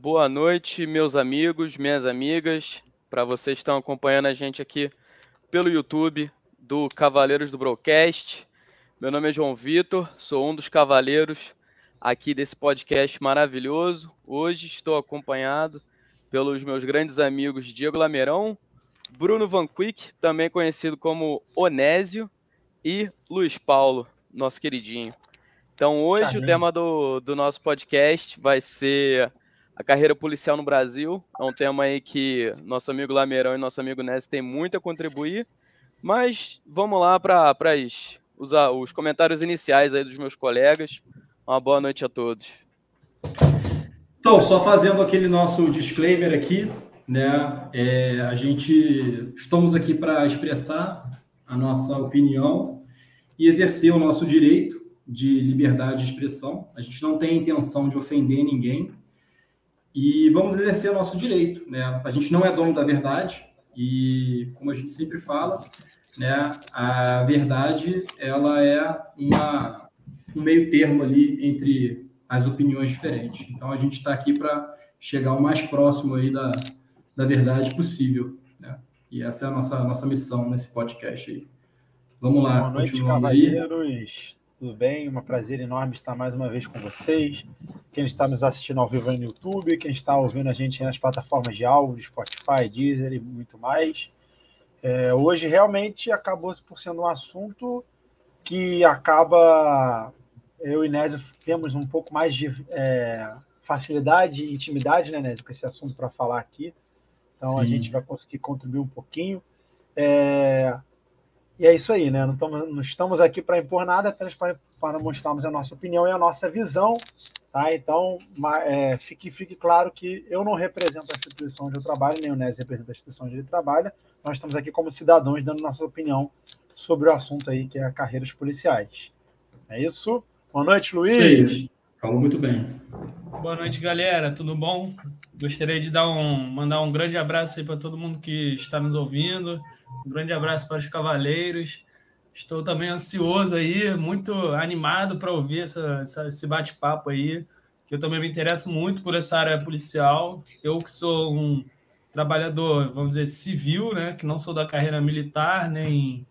Boa noite, meus amigos, minhas amigas, para vocês que estão acompanhando a gente aqui pelo YouTube do Cavaleiros do Broadcast. Meu nome é João Vitor, sou um dos cavaleiros aqui desse podcast maravilhoso. Hoje estou acompanhado pelos meus grandes amigos Diego Lameirão, Bruno Van Quick, também conhecido como Onésio, e Luiz Paulo, nosso queridinho. Então, hoje Caramba. o tema do, do nosso podcast vai ser a carreira policial no Brasil. É um tema aí que nosso amigo Lameirão e nosso amigo Ness têm muito a contribuir. Mas vamos lá para os, os comentários iniciais aí dos meus colegas. Uma boa noite a todos. Então, só fazendo aquele nosso disclaimer aqui, né? É, a gente estamos aqui para expressar a nossa opinião e exercer o nosso direito de liberdade de expressão. A gente não tem intenção de ofender ninguém e vamos exercer o nosso direito. Né? A gente não é dono da verdade e, como a gente sempre fala, né, a verdade ela é uma, um meio termo ali entre as opiniões diferentes. Então, a gente está aqui para chegar o mais próximo aí da, da verdade possível. Né? E essa é a nossa, nossa missão nesse podcast aí. Vamos lá, Boa noite, cavalheiros. Aí. Tudo bem? Um prazer enorme estar mais uma vez com vocês. Quem está nos assistindo ao vivo no YouTube, quem está ouvindo a gente nas plataformas de áudio, Spotify, Deezer e muito mais. É, hoje realmente acabou por sendo um assunto que acaba eu e Nésio temos um pouco mais de é, facilidade e intimidade, né, Nésio, com esse assunto para falar aqui. Então Sim. a gente vai conseguir contribuir um pouquinho. É, e é isso aí, né? Não estamos, não estamos aqui para impor nada, apenas para, para mostrarmos a nossa opinião e a nossa visão. Tá? Então, é, fique, fique claro que eu não represento a instituição onde eu trabalho, nem o NES representa a instituição onde ele trabalha. Nós estamos aqui como cidadãos dando nossa opinião sobre o assunto aí, que é carreiras policiais. É isso? Boa noite, Luiz. Sim, falou muito bem. Boa noite, galera. Tudo bom? Gostaria de dar um, mandar um grande abraço para todo mundo que está nos ouvindo. Um grande abraço para os cavaleiros. Estou também ansioso aí, muito animado para ouvir essa, essa esse bate-papo aí, que eu também me interesso muito por essa área policial. Eu que sou um trabalhador, vamos dizer, civil, né, que não sou da carreira militar nem,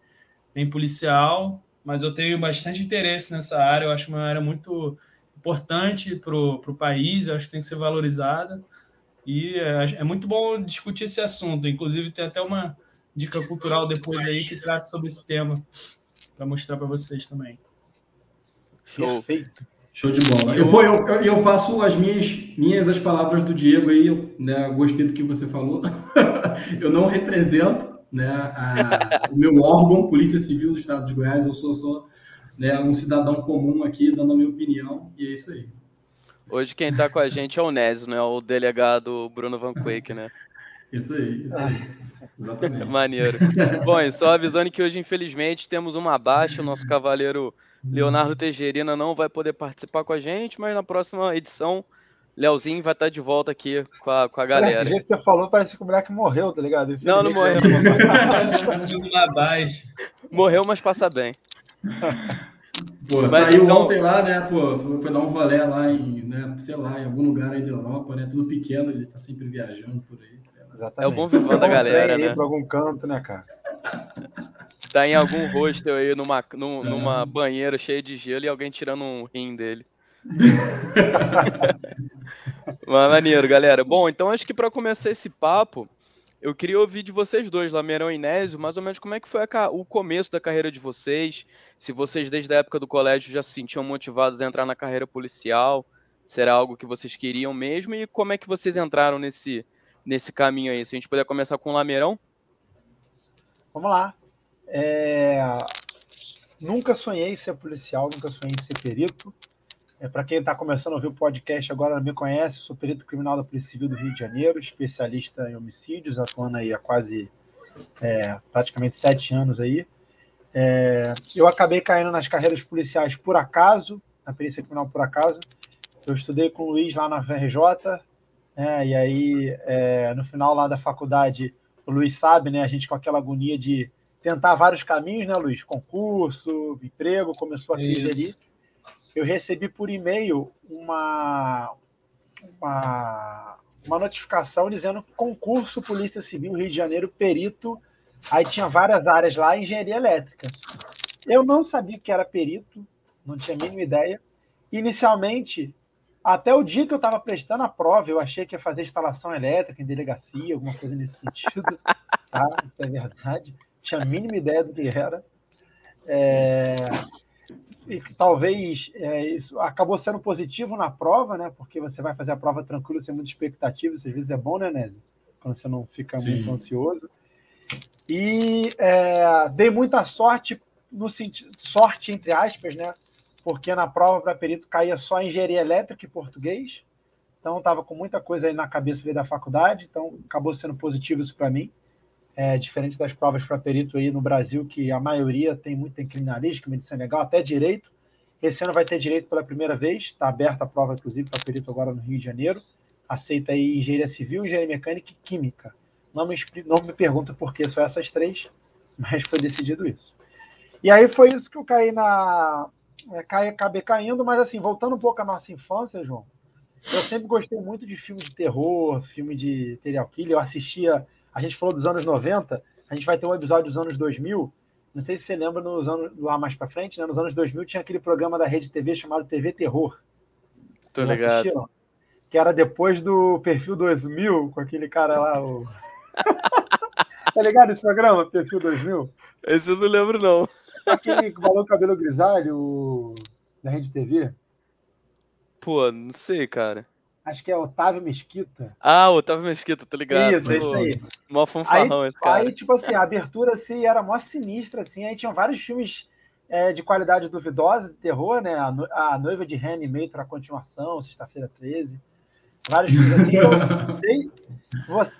nem policial, mas eu tenho bastante interesse nessa área. Eu acho uma área muito importante para o país, eu acho que tem que ser valorizada. E é, é muito bom discutir esse assunto. Inclusive, tem até uma dica cultural depois aí que trata sobre esse tema para mostrar para vocês também. Show. Perfeito. Show de bola. Eu, eu, eu, faço as minhas, minhas as palavras do Diego aí, né, gostei do que você falou. eu não represento né, a, o meu órgão, Polícia Civil do Estado de Goiás, eu sou só né, um cidadão comum aqui, dando a minha opinião, e é isso aí. Hoje quem está com a gente é o Nésio, né? O delegado Bruno Van Quake, né? Isso aí, isso aí. Exatamente. Maneiro. Bom, e só avisando que hoje, infelizmente, temos uma baixa. O nosso cavaleiro Leonardo Tejerina não vai poder participar com a gente, mas na próxima edição, Leozinho vai estar de volta aqui com a, com a galera. Do jeito que você falou, parece que o moleque morreu, tá ligado? Não, não morreu. morreu, mas passa bem. Pô, Mas saiu então... ontem lá, né? Pô, foi, foi, dar um rolê lá em, né, sei lá, em algum lugar aí da Europa, né? Tudo pequeno, ele tá sempre viajando por aí. Exatamente. É o bom vivão da galera, né? Pra algum canto, né, cara? Tá em algum hostel aí, numa, num, é. numa banheira cheia de gelo e alguém tirando um rim dele. Mas maneiro, galera. Bom, então acho que para começar esse papo, eu queria ouvir de vocês dois, Lameirão e Nésio, mais ou menos como é que foi a, o começo da carreira de vocês, se vocês desde a época do colégio já se sentiam motivados a entrar na carreira policial, será algo que vocês queriam mesmo, e como é que vocês entraram nesse, nesse caminho aí? Se a gente puder começar com o Lameirão. Vamos lá. É... Nunca sonhei ser policial, nunca sonhei ser perito. É, Para quem está começando a ouvir o podcast agora não me conhece, sou perito criminal da Polícia Civil do Rio de Janeiro, especialista em homicídios, atuando aí há quase é, praticamente sete anos aí. É, eu acabei caindo nas carreiras policiais por acaso, na perícia criminal por acaso. Eu estudei com o Luiz lá na VRJ, né, e aí é, no final lá da faculdade, o Luiz sabe, né, a gente com aquela agonia de tentar vários caminhos, né, Luiz? Concurso, emprego, começou a crise ali eu recebi por e-mail uma, uma, uma notificação dizendo concurso Polícia Civil Rio de Janeiro, perito. Aí tinha várias áreas lá, engenharia elétrica. Eu não sabia que era perito, não tinha a mínima ideia. Inicialmente, até o dia que eu estava prestando a prova, eu achei que ia fazer instalação elétrica em delegacia, alguma coisa nesse sentido. Tá? Isso é verdade. Tinha a mínima ideia do que era. É... E talvez é, isso acabou sendo positivo na prova, né? Porque você vai fazer a prova tranquilo, sem muita expectativa. Às vezes é bom, né, Nézio? Quando você não fica Sim. muito ansioso. E é, dei muita sorte, no sentido, sorte entre aspas, né? Porque na prova para perito caía só engenharia elétrica e português. Então estava com muita coisa aí na cabeça veio da faculdade, então acabou sendo positivo isso para mim. É, diferente das provas para perito aí no Brasil, que a maioria tem muito em criminalística, medicina legal, até direito. Esse ano vai ter direito pela primeira vez, está aberta a prova, inclusive, para perito agora no Rio de Janeiro. Aceita aí engenharia civil, engenharia mecânica e química. Não me, não me pergunta por que só essas três, mas foi decidido isso. E aí foi isso que eu caí na. É, acabei caindo, mas assim, voltando um pouco à nossa infância, João, eu sempre gostei muito de filme de terror, filme de serial killer. Eu assistia a gente falou dos anos 90, a gente vai ter um episódio dos anos 2000. Não sei se você lembra nos anos lá mais para frente, né? Nos anos 2000 tinha aquele programa da Rede TV chamado TV Terror. Tô ligado. Assistiram? Que era depois do Perfil 2000, com aquele cara lá, o... tá ligado esse programa, Perfil 2000? Esse eu não lembro, não. Aquele que falou cabelo grisalho, da Rede TV. Pô, não sei, cara acho que é Otávio Mesquita. Ah, Otávio Mesquita, tô ligado. Isso, é isso aí. Mó fanfarrão aí, esse cara. Aí, tipo assim, a abertura assim, era mó sinistra, assim, aí tinha vários filmes é, de qualidade duvidosa, de terror, né? A, no, a Noiva de Reanimator, a continuação, Sexta-feira 13. Vários filmes assim. eu,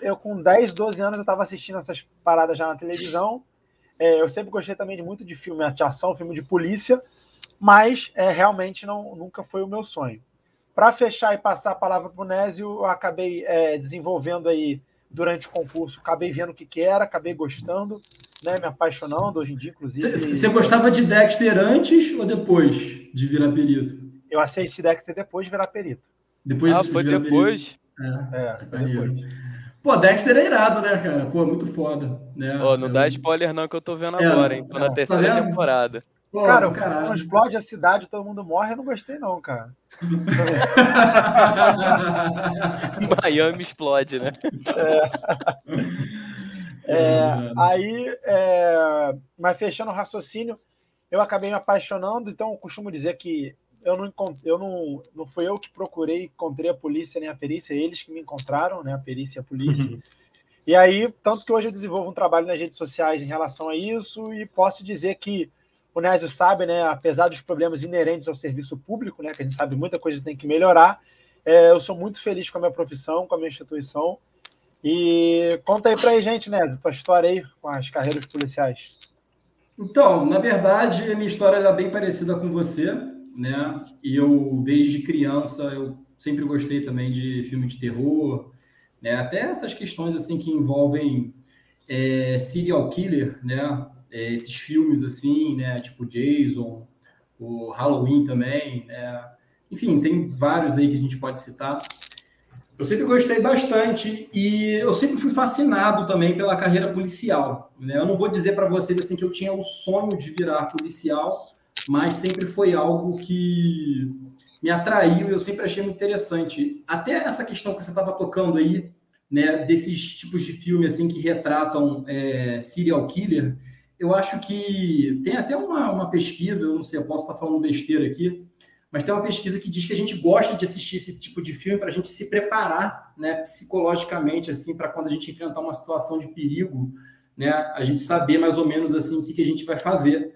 eu, com 10, 12 anos, eu tava assistindo essas paradas já na televisão. É, eu sempre gostei também de muito de filme de ação, filme de polícia, mas é, realmente não, nunca foi o meu sonho. Para fechar e passar a palavra para o Nésio, eu acabei é, desenvolvendo aí durante o concurso, acabei vendo o que, que era, acabei gostando, né, me apaixonando hoje em dia, inclusive. Você gostava de Dexter antes ou depois de virar perito? Eu assisti Dexter depois de virar perito. Depois ah, foi de depois? Perito. É, é foi depois. Pô, Dexter é irado, né, cara? Pô, muito foda. Né? Oh, não eu... dá spoiler não que eu tô vendo é, agora, hein? Tô na tá terceira tá temporada. Pô, cara, quando explode a cidade, todo mundo morre, eu não gostei, não, cara. Miami explode, né? É. É, aí, é, mas fechando o raciocínio, eu acabei me apaixonando, então eu costumo dizer que eu não eu não, não fui eu que procurei, encontrei a polícia nem a perícia, eles que me encontraram, né? A perícia e a polícia. Uhum. E aí, tanto que hoje eu desenvolvo um trabalho nas redes sociais em relação a isso, e posso dizer que o Nésio sabe, né, apesar dos problemas inerentes ao serviço público, né, que a gente sabe muita coisa tem que melhorar, é, eu sou muito feliz com a minha profissão, com a minha instituição. E conta aí para a gente, Nésio, tua história aí com as carreiras policiais. Então, na verdade, a minha história é bem parecida com você, né? E eu, desde criança, eu sempre gostei também de filme de terror, né? Até essas questões assim que envolvem é, serial killer, né? É, esses filmes assim, né, tipo Jason, o Halloween também, né? enfim, tem vários aí que a gente pode citar. Eu sempre gostei bastante e eu sempre fui fascinado também pela carreira policial. Né? Eu não vou dizer para vocês assim que eu tinha o sonho de virar policial, mas sempre foi algo que me atraiu e eu sempre achei muito interessante. Até essa questão que você estava tocando aí, né, desses tipos de filme assim que retratam é, serial killer, eu acho que tem até uma, uma pesquisa, eu não sei, eu posso estar falando besteira aqui, mas tem uma pesquisa que diz que a gente gosta de assistir esse tipo de filme para a gente se preparar, né, psicologicamente, assim, para quando a gente enfrentar uma situação de perigo, né, a gente saber mais ou menos assim o que, que a gente vai fazer.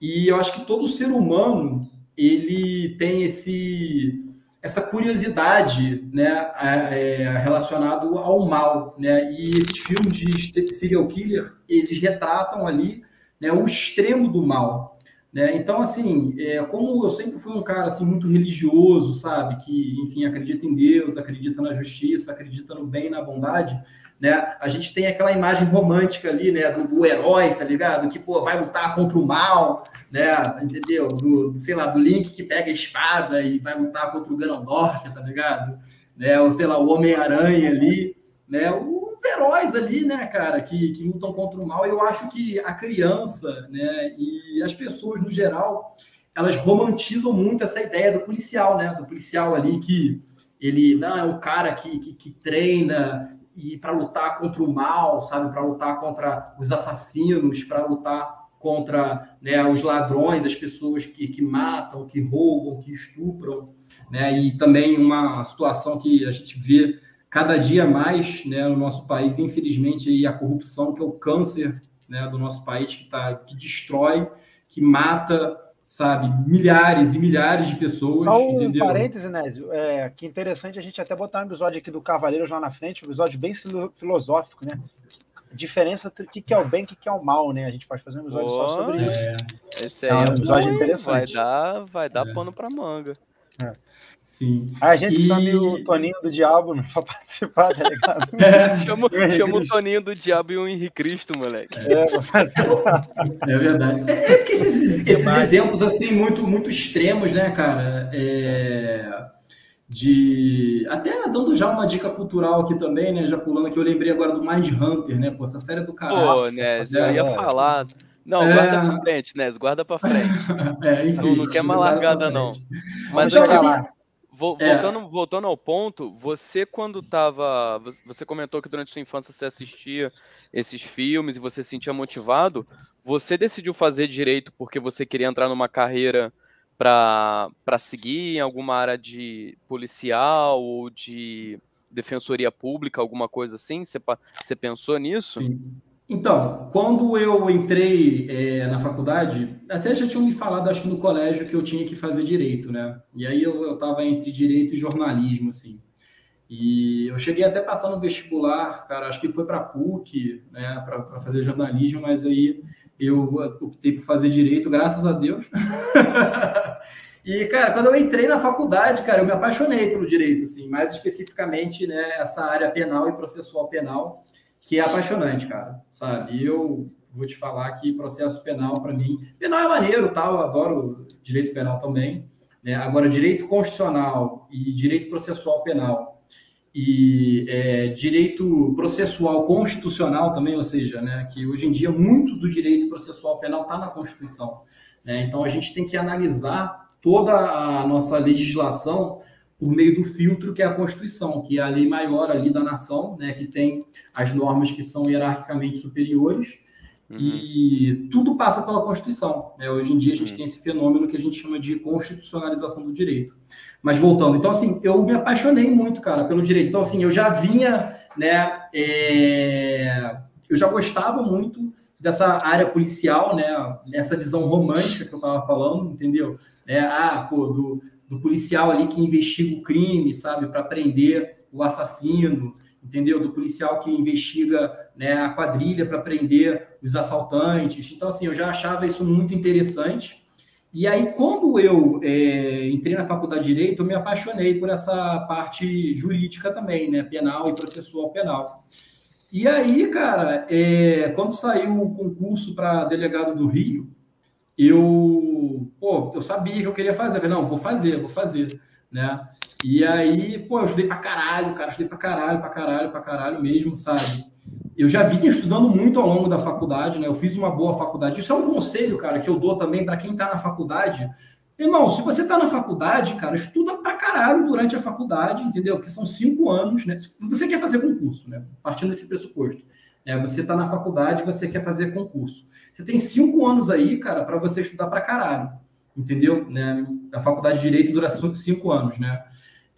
E eu acho que todo ser humano ele tem esse essa curiosidade né, é, relacionado ao mal. Né? E esses filmes de serial killer, eles retratam ali né, o extremo do mal. Né? Então, assim, é, como eu sempre fui um cara assim, muito religioso, sabe? Que, enfim, acredita em Deus, acredita na justiça, acredita no bem e na bondade, né? A gente tem aquela imagem romântica ali, né, do, do, herói, tá ligado? Que, pô, vai lutar contra o mal, né? Entendeu? Do, sei lá, do Link que pega a espada e vai lutar contra o Ganondorf, tá ligado? né? Ou sei lá, o Homem-Aranha ali, né? Os heróis ali, né, cara, que, que lutam contra o mal. Eu acho que a criança, né, e as pessoas no geral, elas romantizam muito essa ideia do policial, né? Do policial ali que ele não é o cara que, que, que treina e para lutar contra o mal, sabe, para lutar contra os assassinos, para lutar contra né, os ladrões, as pessoas que, que matam, que roubam, que estupram, né, e também uma situação que a gente vê cada dia mais né, no nosso país, infelizmente, aí a corrupção, que é o câncer né, do nosso país, que, tá, que destrói, que mata, sabe, milhares e milhares de pessoas. Só um entendeu? parêntese, Nésio, é, que interessante a gente até botar um episódio aqui do Cavaleiros lá na frente, um episódio bem filosófico, né? Diferença entre o que é o bem e o que é o mal, né? A gente pode fazer um episódio oh, só sobre isso. É. Esse aí é, um episódio interessante. Vai dar, vai dar é. pano para manga. É. Sim. a gente e... chama o Toninho do Diabo para participar, tá ligado? É. chama, chama o Toninho do Diabo e o Henrique Cristo, moleque. É, é verdade. É, é porque esses, esses exemplos, assim, muito, muito extremos, né, cara? É de até dando já uma dica cultural aqui também, né? Já pulando aqui, eu lembrei agora do Mind Hunter, né? Pô, essa série é do caralho. Pô, né? Eu ia falar. Não, é... guarda pra frente, né? Guarda pra frente. é, enfim, não, não quer uma largada, não. Mas então, assim, voltando, é. voltando ao ponto, você quando tava. Você comentou que durante sua infância você assistia esses filmes e você se sentia motivado. Você decidiu fazer direito porque você queria entrar numa carreira para seguir em alguma área de policial ou de defensoria pública, alguma coisa assim? Você, você pensou nisso? Sim. Então, quando eu entrei é, na faculdade, até já tinham me falado, acho que no colégio, que eu tinha que fazer direito, né? E aí eu estava entre direito e jornalismo, assim. E eu cheguei até passar no vestibular, cara, acho que foi para PUC, né, para fazer jornalismo, mas aí eu optei por fazer direito, graças a Deus. e, cara, quando eu entrei na faculdade, cara, eu me apaixonei pelo direito, assim, mais especificamente, né, essa área penal e processual penal que é apaixonante, cara, sabe? Eu vou te falar que processo penal, para mim, penal é maneiro, tal, eu adoro direito penal também. Né? Agora, direito constitucional e direito processual penal e é, direito processual constitucional também, ou seja, né, que hoje em dia muito do direito processual penal está na Constituição. Né? Então, a gente tem que analisar toda a nossa legislação por meio do filtro que é a Constituição, que é a lei maior ali da nação, né, que tem as normas que são hierarquicamente superiores, uhum. e tudo passa pela Constituição. Né? Hoje em dia a gente uhum. tem esse fenômeno que a gente chama de constitucionalização do direito. Mas voltando, então assim, eu me apaixonei muito, cara, pelo direito. Então assim, eu já vinha, né, é... eu já gostava muito dessa área policial, né, essa visão romântica que eu estava falando, entendeu? É, ah, pô, do do policial ali que investiga o crime, sabe, para prender o assassino, entendeu? Do policial que investiga né, a quadrilha para prender os assaltantes. Então, assim, eu já achava isso muito interessante. E aí, quando eu é, entrei na faculdade de Direito, eu me apaixonei por essa parte jurídica também, né? Penal e processual penal. E aí, cara, é, quando saiu o concurso para delegado do Rio, eu, pô, eu sabia que eu queria fazer. Eu falei, não, vou fazer, vou fazer, né? E aí, pô, eu estudei pra caralho, cara, estudei pra caralho, pra caralho, pra caralho mesmo, sabe? Eu já vinha estudando muito ao longo da faculdade, né? Eu fiz uma boa faculdade. Isso é um conselho, cara, que eu dou também para quem tá na faculdade. Irmão, se você tá na faculdade, cara, estuda pra caralho durante a faculdade, entendeu? Porque são cinco anos, né? Se você quer fazer concurso, né? Partindo desse pressuposto. É, você tá na faculdade, você quer fazer concurso. Você tem cinco anos aí, cara, para você estudar para caralho, entendeu? Né? A faculdade de Direito dura cinco anos, né?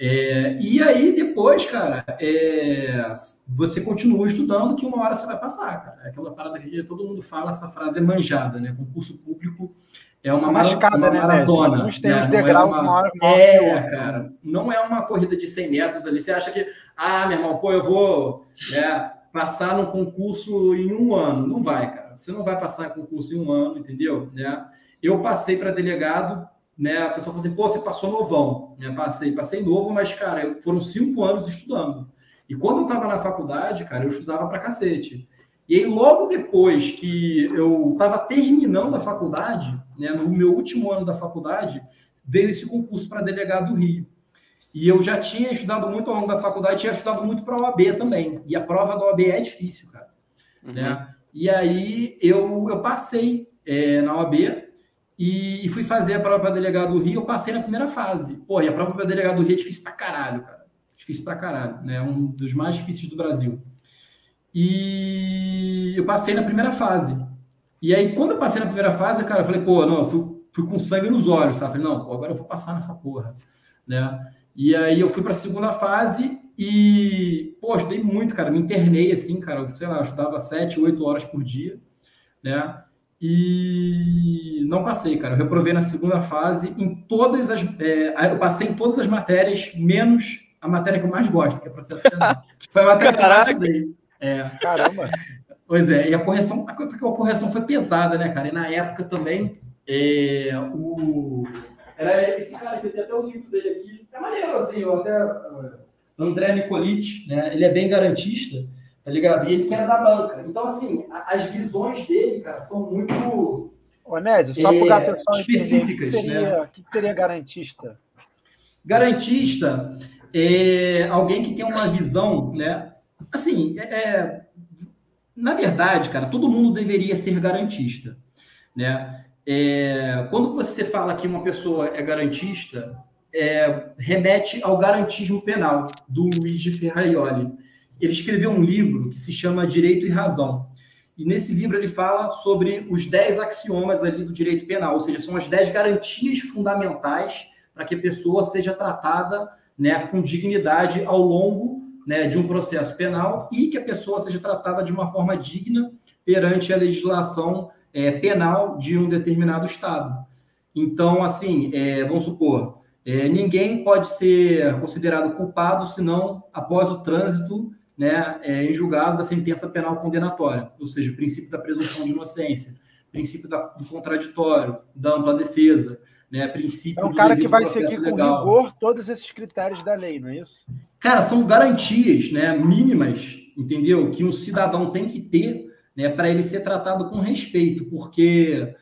É, e aí, depois, cara, é, você continua estudando que uma hora você vai passar, cara. É aquela parada que todo mundo fala, essa frase é manjada, né? Concurso público é uma, Mascada, uma né, maratona. Né? Tem né? degraus é uma... maior, É, cara, não é uma corrida de 100 metros ali. Você acha que, ah, meu irmão, pô, eu vou né, passar no concurso em um ano. Não vai, cara. Você não vai passar em concurso em um ano, entendeu? Né? Eu passei para delegado, né? A pessoa falou assim, pô, você passou novão. Né? Passei, passei novo, mas, cara, foram cinco anos estudando. E quando eu estava na faculdade, cara, eu estudava para cacete. E aí, logo depois que eu estava terminando a faculdade, né, no meu último ano da faculdade, veio esse concurso para delegado do Rio. E eu já tinha estudado muito ao longo da faculdade, tinha estudado muito para a OAB também. E a prova da OAB é difícil, cara. Uhum. Né? E aí eu, eu passei é, na OAB e, e, fui fazer a prova para delegado do Rio. Eu passei na primeira fase. Pô, e a prova para delegado do Rio é difícil pra caralho, cara. Difícil pra caralho. Né? Um dos mais difíceis do Brasil. E eu passei na primeira fase. E aí, quando eu passei na primeira fase, cara, eu falei, pô, não, eu fui, fui com sangue nos olhos, sabe? Falei, não, agora eu vou passar nessa porra, né? E aí eu fui para a segunda fase e, pô, estudei muito, cara, me internei assim, cara, sei lá, eu estudava sete, oito horas por dia, né? E não passei, cara. Eu reprovei na segunda fase em todas as. É, eu passei em todas as matérias, menos a matéria que eu mais gosto, que é processo penal. Foi a matéria que eu mais estudei. É. Caramba! Pois é, e a correção, porque a correção foi pesada, né, cara? E na época também, é, o, era esse cara que tem até o livro dele aqui, é maneiro, assim, eu até. Uh, André Nicolite, né? Ele é bem garantista, tá ligado? E ele quer da banca. Então, assim, as visões dele, cara, são muito. Onésio, só é, para pessoa específicas, entender, né? O que seria garantista? Garantista é alguém que tem uma visão, né? Assim, é, é na verdade, cara, todo mundo deveria ser garantista, né? É, quando você fala que uma pessoa é garantista, é, remete ao garantismo penal do Luigi Ferraioli. Ele escreveu um livro que se chama Direito e Razão. E nesse livro ele fala sobre os 10 axiomas ali do direito penal, ou seja, são as 10 garantias fundamentais para que a pessoa seja tratada né, com dignidade ao longo né, de um processo penal e que a pessoa seja tratada de uma forma digna perante a legislação é, penal de um determinado Estado. Então, assim, é, vamos supor, é, ninguém pode ser considerado culpado senão após o trânsito né, é, em julgado da sentença penal condenatória, ou seja, o princípio da presunção de inocência, princípio da, do contraditório, da ampla defesa, né, princípio é um cara que vai seguir com rigor todos esses critérios da lei, não é isso? Cara, são garantias, né, mínimas, entendeu? Que um cidadão tem que ter, né, para ele ser tratado com respeito, porque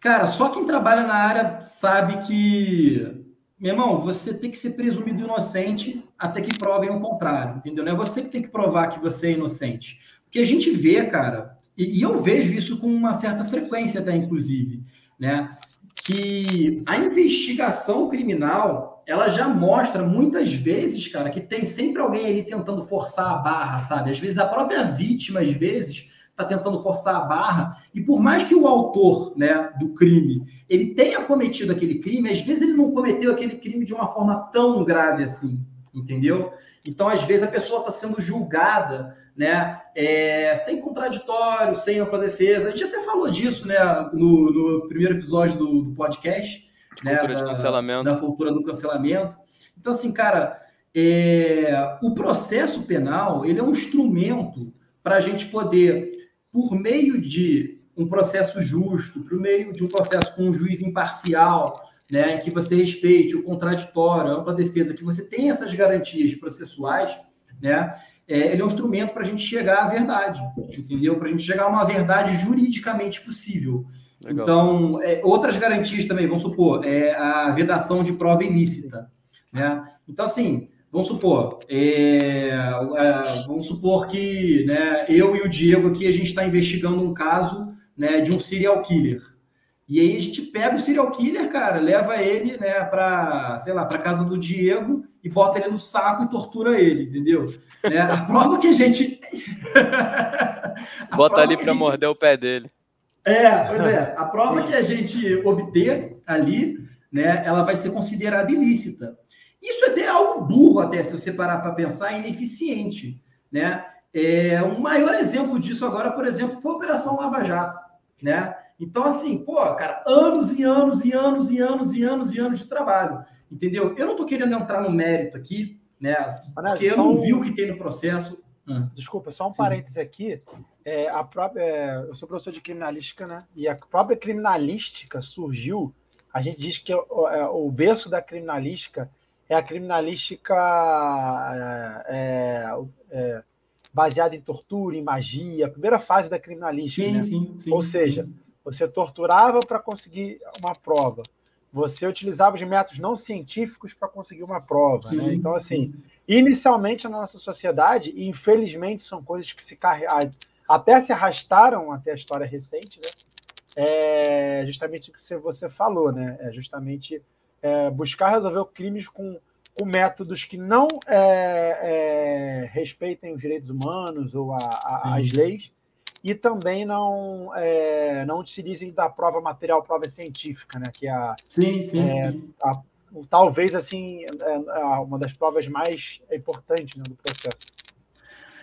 cara, só quem trabalha na área sabe que, meu irmão, você tem que ser presumido inocente até que provem o contrário, entendeu? Não é você que tem que provar que você é inocente. Porque a gente vê, cara, e, e eu vejo isso com uma certa frequência até, inclusive, né? que a investigação criminal ela já mostra muitas vezes, cara, que tem sempre alguém ali tentando forçar a barra, sabe? Às vezes a própria vítima, às vezes, está tentando forçar a barra, e por mais que o autor né, do crime ele tenha cometido aquele crime, às vezes ele não cometeu aquele crime de uma forma tão grave assim, entendeu? Então, às vezes, a pessoa está sendo julgada né? É, sem contraditório, sem ampla defesa. A gente até falou disso, né, no, no primeiro episódio do, do podcast, né, cultura da, de cancelamento. da cultura do cancelamento. Então, assim, cara, é, o processo penal ele é um instrumento para a gente poder, por meio de um processo justo, por meio de um processo com um juiz imparcial, né, em que você respeite o contraditório, a ampla defesa, que você tem essas garantias processuais, né, é, ele é um instrumento para a gente chegar à verdade, entendeu? Para a gente chegar a uma verdade juridicamente possível. Legal. Então, é, outras garantias também, vamos supor, é a vedação de prova ilícita. Né? Então, assim, vamos supor, é, é, vamos supor que né, eu e o Diego aqui, a gente está investigando um caso né, de um serial killer. E aí a gente pega o serial killer, cara, leva ele, né, para, sei lá, para casa do Diego e bota ele no saco e tortura ele, entendeu? É, a prova que a gente a bota ali para gente... morder o pé dele. É, pois é. A prova que a gente obter ali, né, ela vai ser considerada ilícita. Isso é até algo burro, até se você parar para pensar, é ineficiente, né? É, um maior exemplo disso agora, por exemplo, foi a Operação Lava Jato, né? Então, assim, pô, cara, anos e anos e anos e anos e anos e anos de trabalho, entendeu? Eu não estou querendo entrar no mérito aqui, né? Porque eu não vi o que tem no processo. Ah. Desculpa, só um Sim. parênteses aqui. É, a própria, é, eu sou professor de criminalística, né? E a própria criminalística surgiu. A gente diz que o, é, o berço da criminalística é a criminalística é, é, baseada em tortura, em magia, a primeira fase da criminalística. Sim, né? sim, sim, Ou seja, sim você torturava para conseguir uma prova. você utilizava de métodos não científicos para conseguir uma prova. Né? Então, assim, inicialmente na nossa sociedade, e infelizmente são coisas que se carregam, até se arrastaram até a história recente, né? É justamente o que você falou, né? É justamente é, buscar resolver crimes com, com métodos que não é, é, respeitem os direitos humanos ou a, a, as leis e também não é, não utilizem da prova material, prova científica, né? Que é a, sim, sim, sim. A, talvez assim é, é uma das provas mais importantes né, do processo.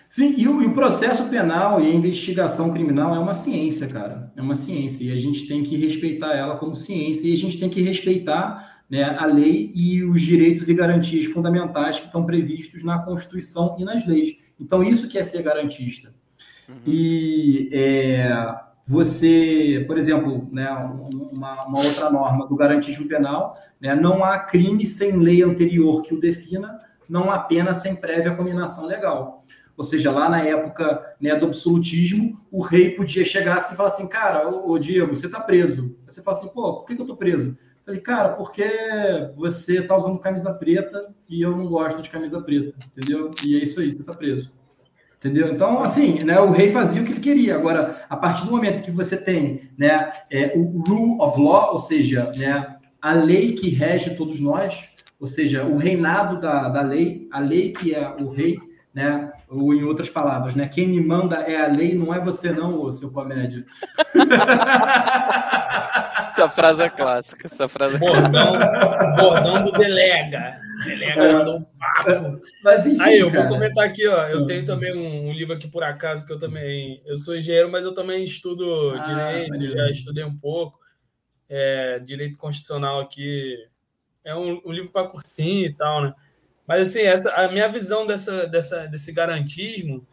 Sim, e o, e o, processo penal e a investigação criminal é uma ciência, cara. É uma ciência. E a gente tem que respeitar ela como ciência e a gente tem que respeitar né, a lei e os direitos e garantias fundamentais que estão previstos na Constituição e nas leis. Então, isso que é ser garantista. Uhum. E é, você, por exemplo, né, uma, uma, outra norma do garantismo penal, né, não há crime sem lei anterior que o defina, não há pena sem prévia combinação legal. Ou seja, lá na época né, do absolutismo, o rei podia chegar assim e falar assim, cara, ô, ô Diego, você está preso. Aí você fala assim, pô, por que, que eu estou preso? Eu falei, cara, porque você está usando camisa preta e eu não gosto de camisa preta, entendeu? E é isso aí, você está preso. Entendeu? Então, assim, né, o rei fazia o que ele queria. Agora, a partir do momento que você tem né, é, o rule of law, ou seja, né, a lei que rege todos nós, ou seja, o reinado da, da lei, a lei que é o rei, né? Ou em outras palavras, né? Quem me manda é a lei, não é você não, ô seu comédia. essa frase é clássica, essa frase é bordão, bordão do delega. Delega é, mandou um papo. Mas enfim, Aí, eu cara. vou comentar aqui, ó. Eu tenho também um, um, livro aqui por acaso que eu também. Eu sou engenheiro, mas eu também estudo ah, direito, já estudei um pouco. É, direito constitucional aqui. É um, um livro para cursinho e tal, né? Mas assim, essa, a minha visão dessa, dessa, desse garantismo,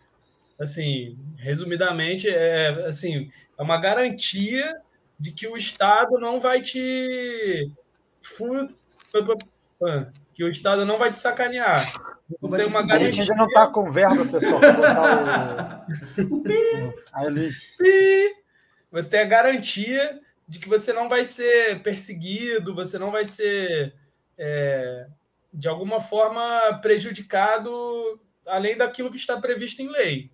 assim, resumidamente, é assim, é uma garantia de que o Estado não vai te que o Estado não vai te sacanear. Não tem uma garantia. A gente ainda não está com verba, pessoal. Você tem a garantia de que você não vai ser perseguido, você não vai ser é, de alguma forma prejudicado além daquilo que está previsto em lei.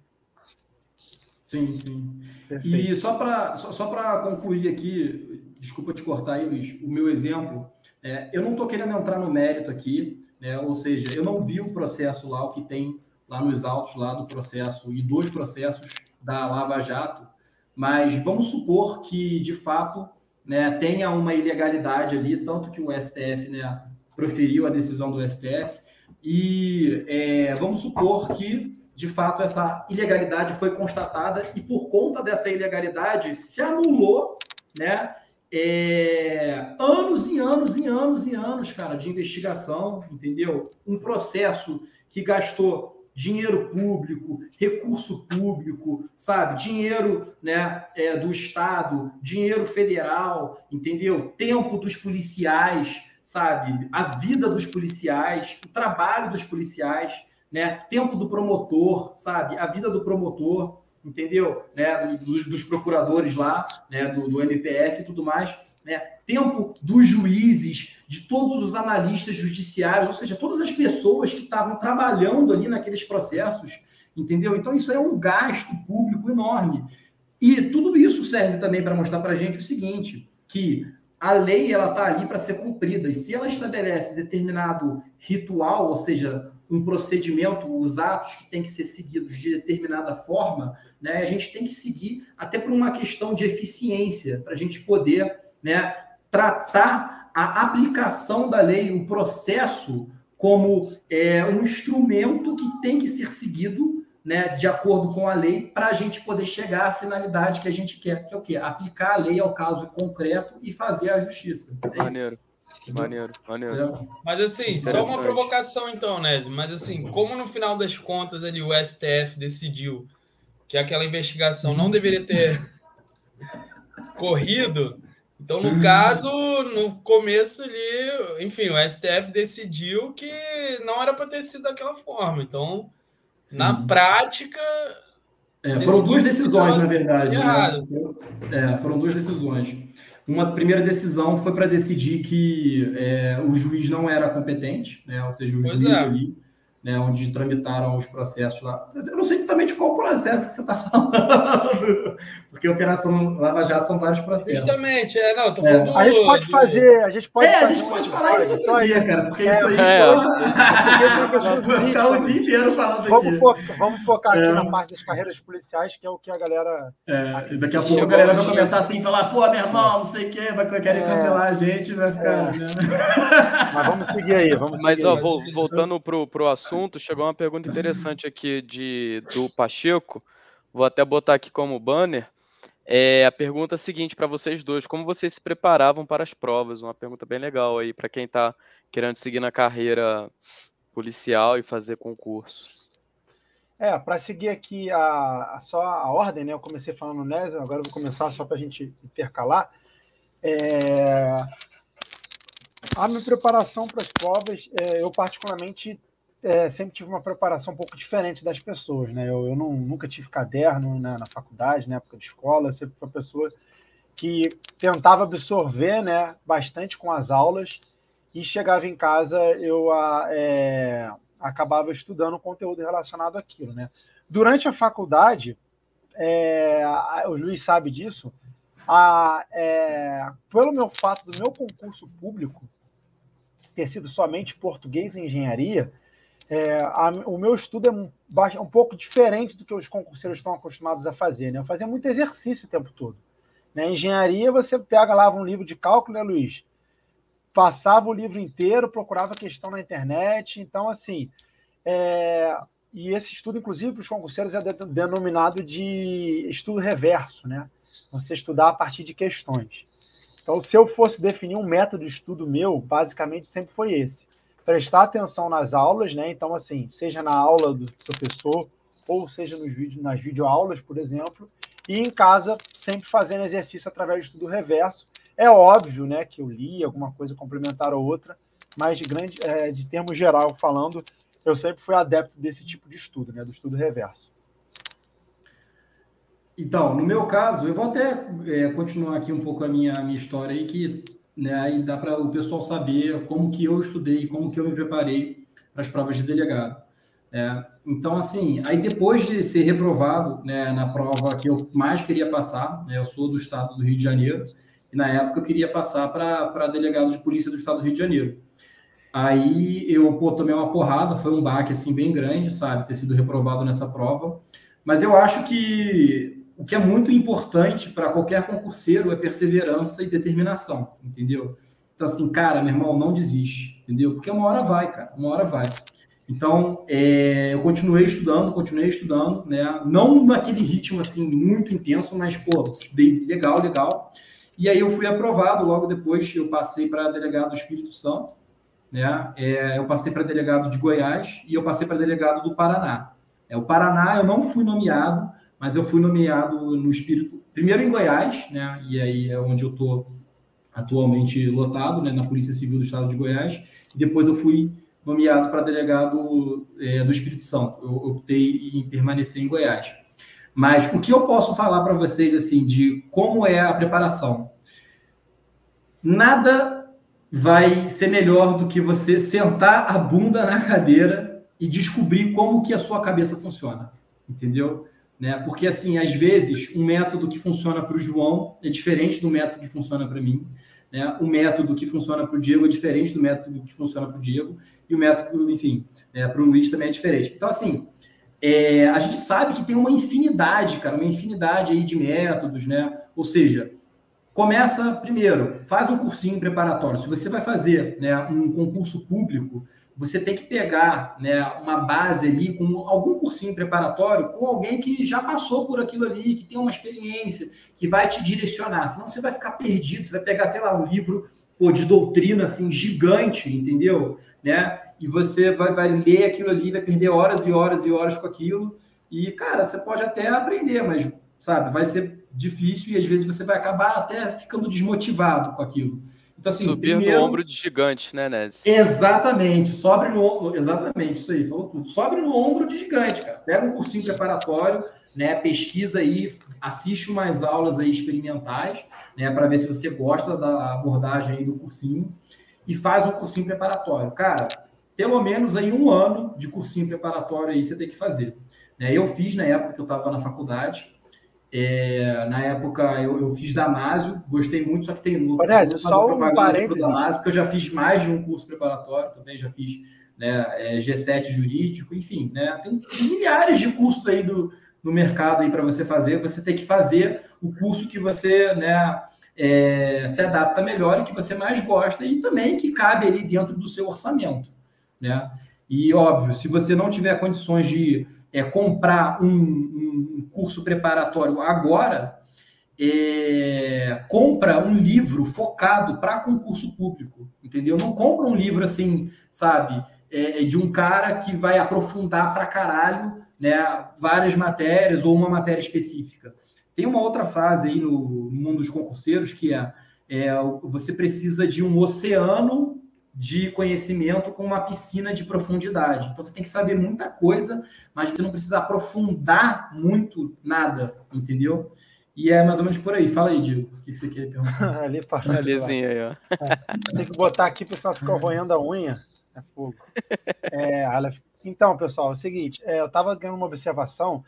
Sim, sim. Perfeito. E só para só, só concluir aqui, desculpa te cortar aí, Luiz, o meu exemplo, é, eu não estou querendo entrar no mérito aqui, né, ou seja, eu não vi o processo lá, o que tem lá nos autos lá do processo e dois processos da Lava Jato, mas vamos supor que, de fato, né, tenha uma ilegalidade ali, tanto que o STF né, proferiu a decisão do STF. E é, vamos supor que, de fato, essa ilegalidade foi constatada e, por conta dessa ilegalidade, se anulou né, é, anos e anos e anos e anos, cara, de investigação, entendeu? Um processo que gastou dinheiro público, recurso público, sabe? Dinheiro né, é, do Estado, dinheiro federal, entendeu? Tempo dos policiais, sabe? A vida dos policiais, o trabalho dos policiais, né? Tempo do promotor, sabe? A vida do promotor, entendeu? Né? Dos, dos procuradores lá, né? Do, do MPF e tudo mais. Né? Tempo dos juízes, de todos os analistas judiciários, ou seja, todas as pessoas que estavam trabalhando ali naqueles processos, entendeu? Então, isso é um gasto público enorme. E tudo isso serve também para mostrar para a gente o seguinte, que a lei ela está ali para ser cumprida. E se ela estabelece determinado ritual, ou seja, um procedimento, os atos que têm que ser seguidos de determinada forma, né, a gente tem que seguir até por uma questão de eficiência, para a gente poder né, tratar a aplicação da lei, o processo, como é, um instrumento que tem que ser seguido né, de acordo com a lei, para a gente poder chegar à finalidade que a gente quer, que é o quê? Aplicar a lei ao caso concreto e fazer a justiça. É maneiro. Maneiro, maneiro. Mas assim, só uma provocação então, Nézio. Mas assim, como no final das contas ali o STF decidiu que aquela investigação não deveria ter corrido, então no caso, no começo ali, enfim, o STF decidiu que não era para ter sido daquela forma. Então, Sim. Na prática. É, foram duas decisões, na verdade. Né? É, foram duas decisões. Uma primeira decisão foi para decidir que é, o juiz não era competente, né? ou seja, o pois juiz é. ali né, onde tramitaram os processos lá. Eu não sei exatamente qual processo que você está falando, porque a Operação Lava Jato são vários processos. Justamente, é, não, tô falando é. A gente pode fazer, a gente pode É, a gente pode falar isso outro dia, cara, porque é, isso aí é. vai ficar o dia inteiro falando vamos aqui. Focar, vamos focar aqui é. na parte das carreiras policiais, que é o que a galera... É, daqui a pouco a galera vai começar assim, falar, pô, meu irmão, não sei o quê, vai querer é. cancelar a gente, vai ficar... Né? Mas vamos seguir aí, vamos Mas, seguir ó, aí. voltando pro, pro assunto, assunto, chegou uma pergunta interessante aqui de, do Pacheco. Vou até botar aqui como banner. É a pergunta seguinte para vocês dois: como vocês se preparavam para as provas? Uma pergunta bem legal aí para quem está querendo seguir na carreira policial e fazer concurso. É, para seguir aqui a, a, só a ordem, né? Eu comecei falando Nésio, agora eu vou começar só para a gente intercalar. É, a minha preparação para as provas, é, eu particularmente é, sempre tive uma preparação um pouco diferente das pessoas, né? Eu, eu não, nunca tive caderno na, na, faculdade, na época de escola, sempre fui uma pessoa que tentava absorver, né, bastante com as aulas e chegava em casa eu é, acabava estudando conteúdo relacionado àquilo, né? Durante a faculdade, é, o Luiz sabe disso, a, é, pelo meu fato do meu concurso público ter sido somente português e engenharia, é, a, o meu estudo é um, um, pouco diferente do que os concurseiros estão acostumados a fazer. Né? Eu fazia muito exercício o tempo todo. Na né? engenharia, você pega lá um livro de cálculo, né, Luiz? Passava o livro inteiro, procurava questão na internet. Então, assim, é, e esse estudo, inclusive, para os concurseiros é denominado de estudo reverso, né? Você estudar a partir de questões. Então, se eu fosse definir um método de estudo meu, basicamente sempre foi esse prestar atenção nas aulas, né? Então, assim, seja na aula do professor ou seja nos vídeos, nas videoaulas, por exemplo, e em casa sempre fazendo exercício através do estudo reverso. É óbvio, né, que eu li alguma coisa complementar ou outra, mas de grande, é, de termo geral falando, eu sempre fui adepto desse tipo de estudo, né, do estudo reverso. Então, no meu caso, eu vou até é, continuar aqui um pouco a minha, a minha história aí, que né? Dá para o pessoal saber como que eu estudei, como que eu me preparei para as provas de delegado. É, então, assim, aí depois de ser reprovado né, na prova que eu mais queria passar, né, eu sou do estado do Rio de Janeiro, e na época eu queria passar para delegado de polícia do estado do Rio de Janeiro. Aí eu pô, tomei uma porrada, foi um baque assim bem grande, sabe, ter sido reprovado nessa prova. Mas eu acho que o que é muito importante para qualquer concurseiro é perseverança e determinação, entendeu? Então, assim, cara, meu irmão, não desiste, entendeu? Porque uma hora vai, cara, uma hora vai. Então, é, eu continuei estudando, continuei estudando, né? Não naquele ritmo, assim, muito intenso, mas, pô, estudei legal, legal. E aí eu fui aprovado, logo depois eu passei para delegado do Espírito Santo, né? É, eu passei para delegado de Goiás e eu passei para delegado do Paraná. É, o Paraná eu não fui nomeado, mas eu fui nomeado no Espírito, primeiro em Goiás, né? E aí é onde eu estou atualmente lotado, né? Na Polícia Civil do Estado de Goiás. E depois eu fui nomeado para delegado é, do Espírito Santo. Eu optei em permanecer em Goiás. Mas o que eu posso falar para vocês assim de como é a preparação? Nada vai ser melhor do que você sentar a bunda na cadeira e descobrir como que a sua cabeça funciona, entendeu? Né? Porque, assim, às vezes, um método que funciona para o João é diferente do método que funciona para mim. Né? O método que funciona para o Diego é diferente do método que funciona para o Diego. E o método, enfim, é, para o Luiz também é diferente. Então, assim, é, a gente sabe que tem uma infinidade, cara, uma infinidade aí de métodos, né? Ou seja, começa primeiro, faz um cursinho preparatório. Se você vai fazer né, um concurso público, você tem que pegar né, uma base ali com algum cursinho preparatório, com alguém que já passou por aquilo ali, que tem uma experiência, que vai te direcionar. Senão você vai ficar perdido, você vai pegar, sei lá, um livro pô, de doutrina assim gigante, entendeu? Né? E você vai, vai ler aquilo ali, vai perder horas e horas e horas com aquilo. E, cara, você pode até aprender, mas, sabe, vai ser difícil e às vezes você vai acabar até ficando desmotivado com aquilo. Então, assim, Subir primeiro... no ombro de gigante, né, Nézio? Exatamente, sobe no ombro, exatamente, isso aí, falou tudo. Sobe no ombro de gigante, cara. Pega um cursinho preparatório, né, pesquisa aí, assiste umas aulas aí experimentais, né, para ver se você gosta da abordagem aí do cursinho e faz um cursinho preparatório. Cara, pelo menos aí um ano de cursinho preparatório aí você tem que fazer. Né? Eu fiz na época que eu estava na faculdade, é, na época eu, eu, fiz Damásio, gostei muito, só que tem luta. Parece, só um parênteses. Damásio, porque eu já fiz mais de um curso preparatório também, já fiz né, é, G7 jurídico, enfim, né, tem milhares de cursos aí do, no mercado aí para você fazer. Você tem que fazer o curso que você né, é, se adapta melhor e que você mais gosta e também que cabe ali dentro do seu orçamento, né? E óbvio, se você não tiver condições de é, comprar um, um, curso preparatório agora, é, compra um livro focado para concurso público, entendeu? Não compra um livro assim, sabe, é, é de um cara que vai aprofundar para caralho né, várias matérias ou uma matéria específica. Tem uma outra frase aí no, no mundo dos concurseiros que é, é você precisa de um oceano de conhecimento com uma piscina de profundidade. Então você tem que saber muita coisa, mas você não precisa aprofundar muito nada, entendeu? E é mais ou menos por aí. Fala aí, Diego. O que você quer perguntar? Ali, Alizinho aí, ó. É, tem que botar aqui para o pessoal ficar roendo a unha. É fogo. É, então, pessoal, é o seguinte, é, eu estava ganhando uma observação,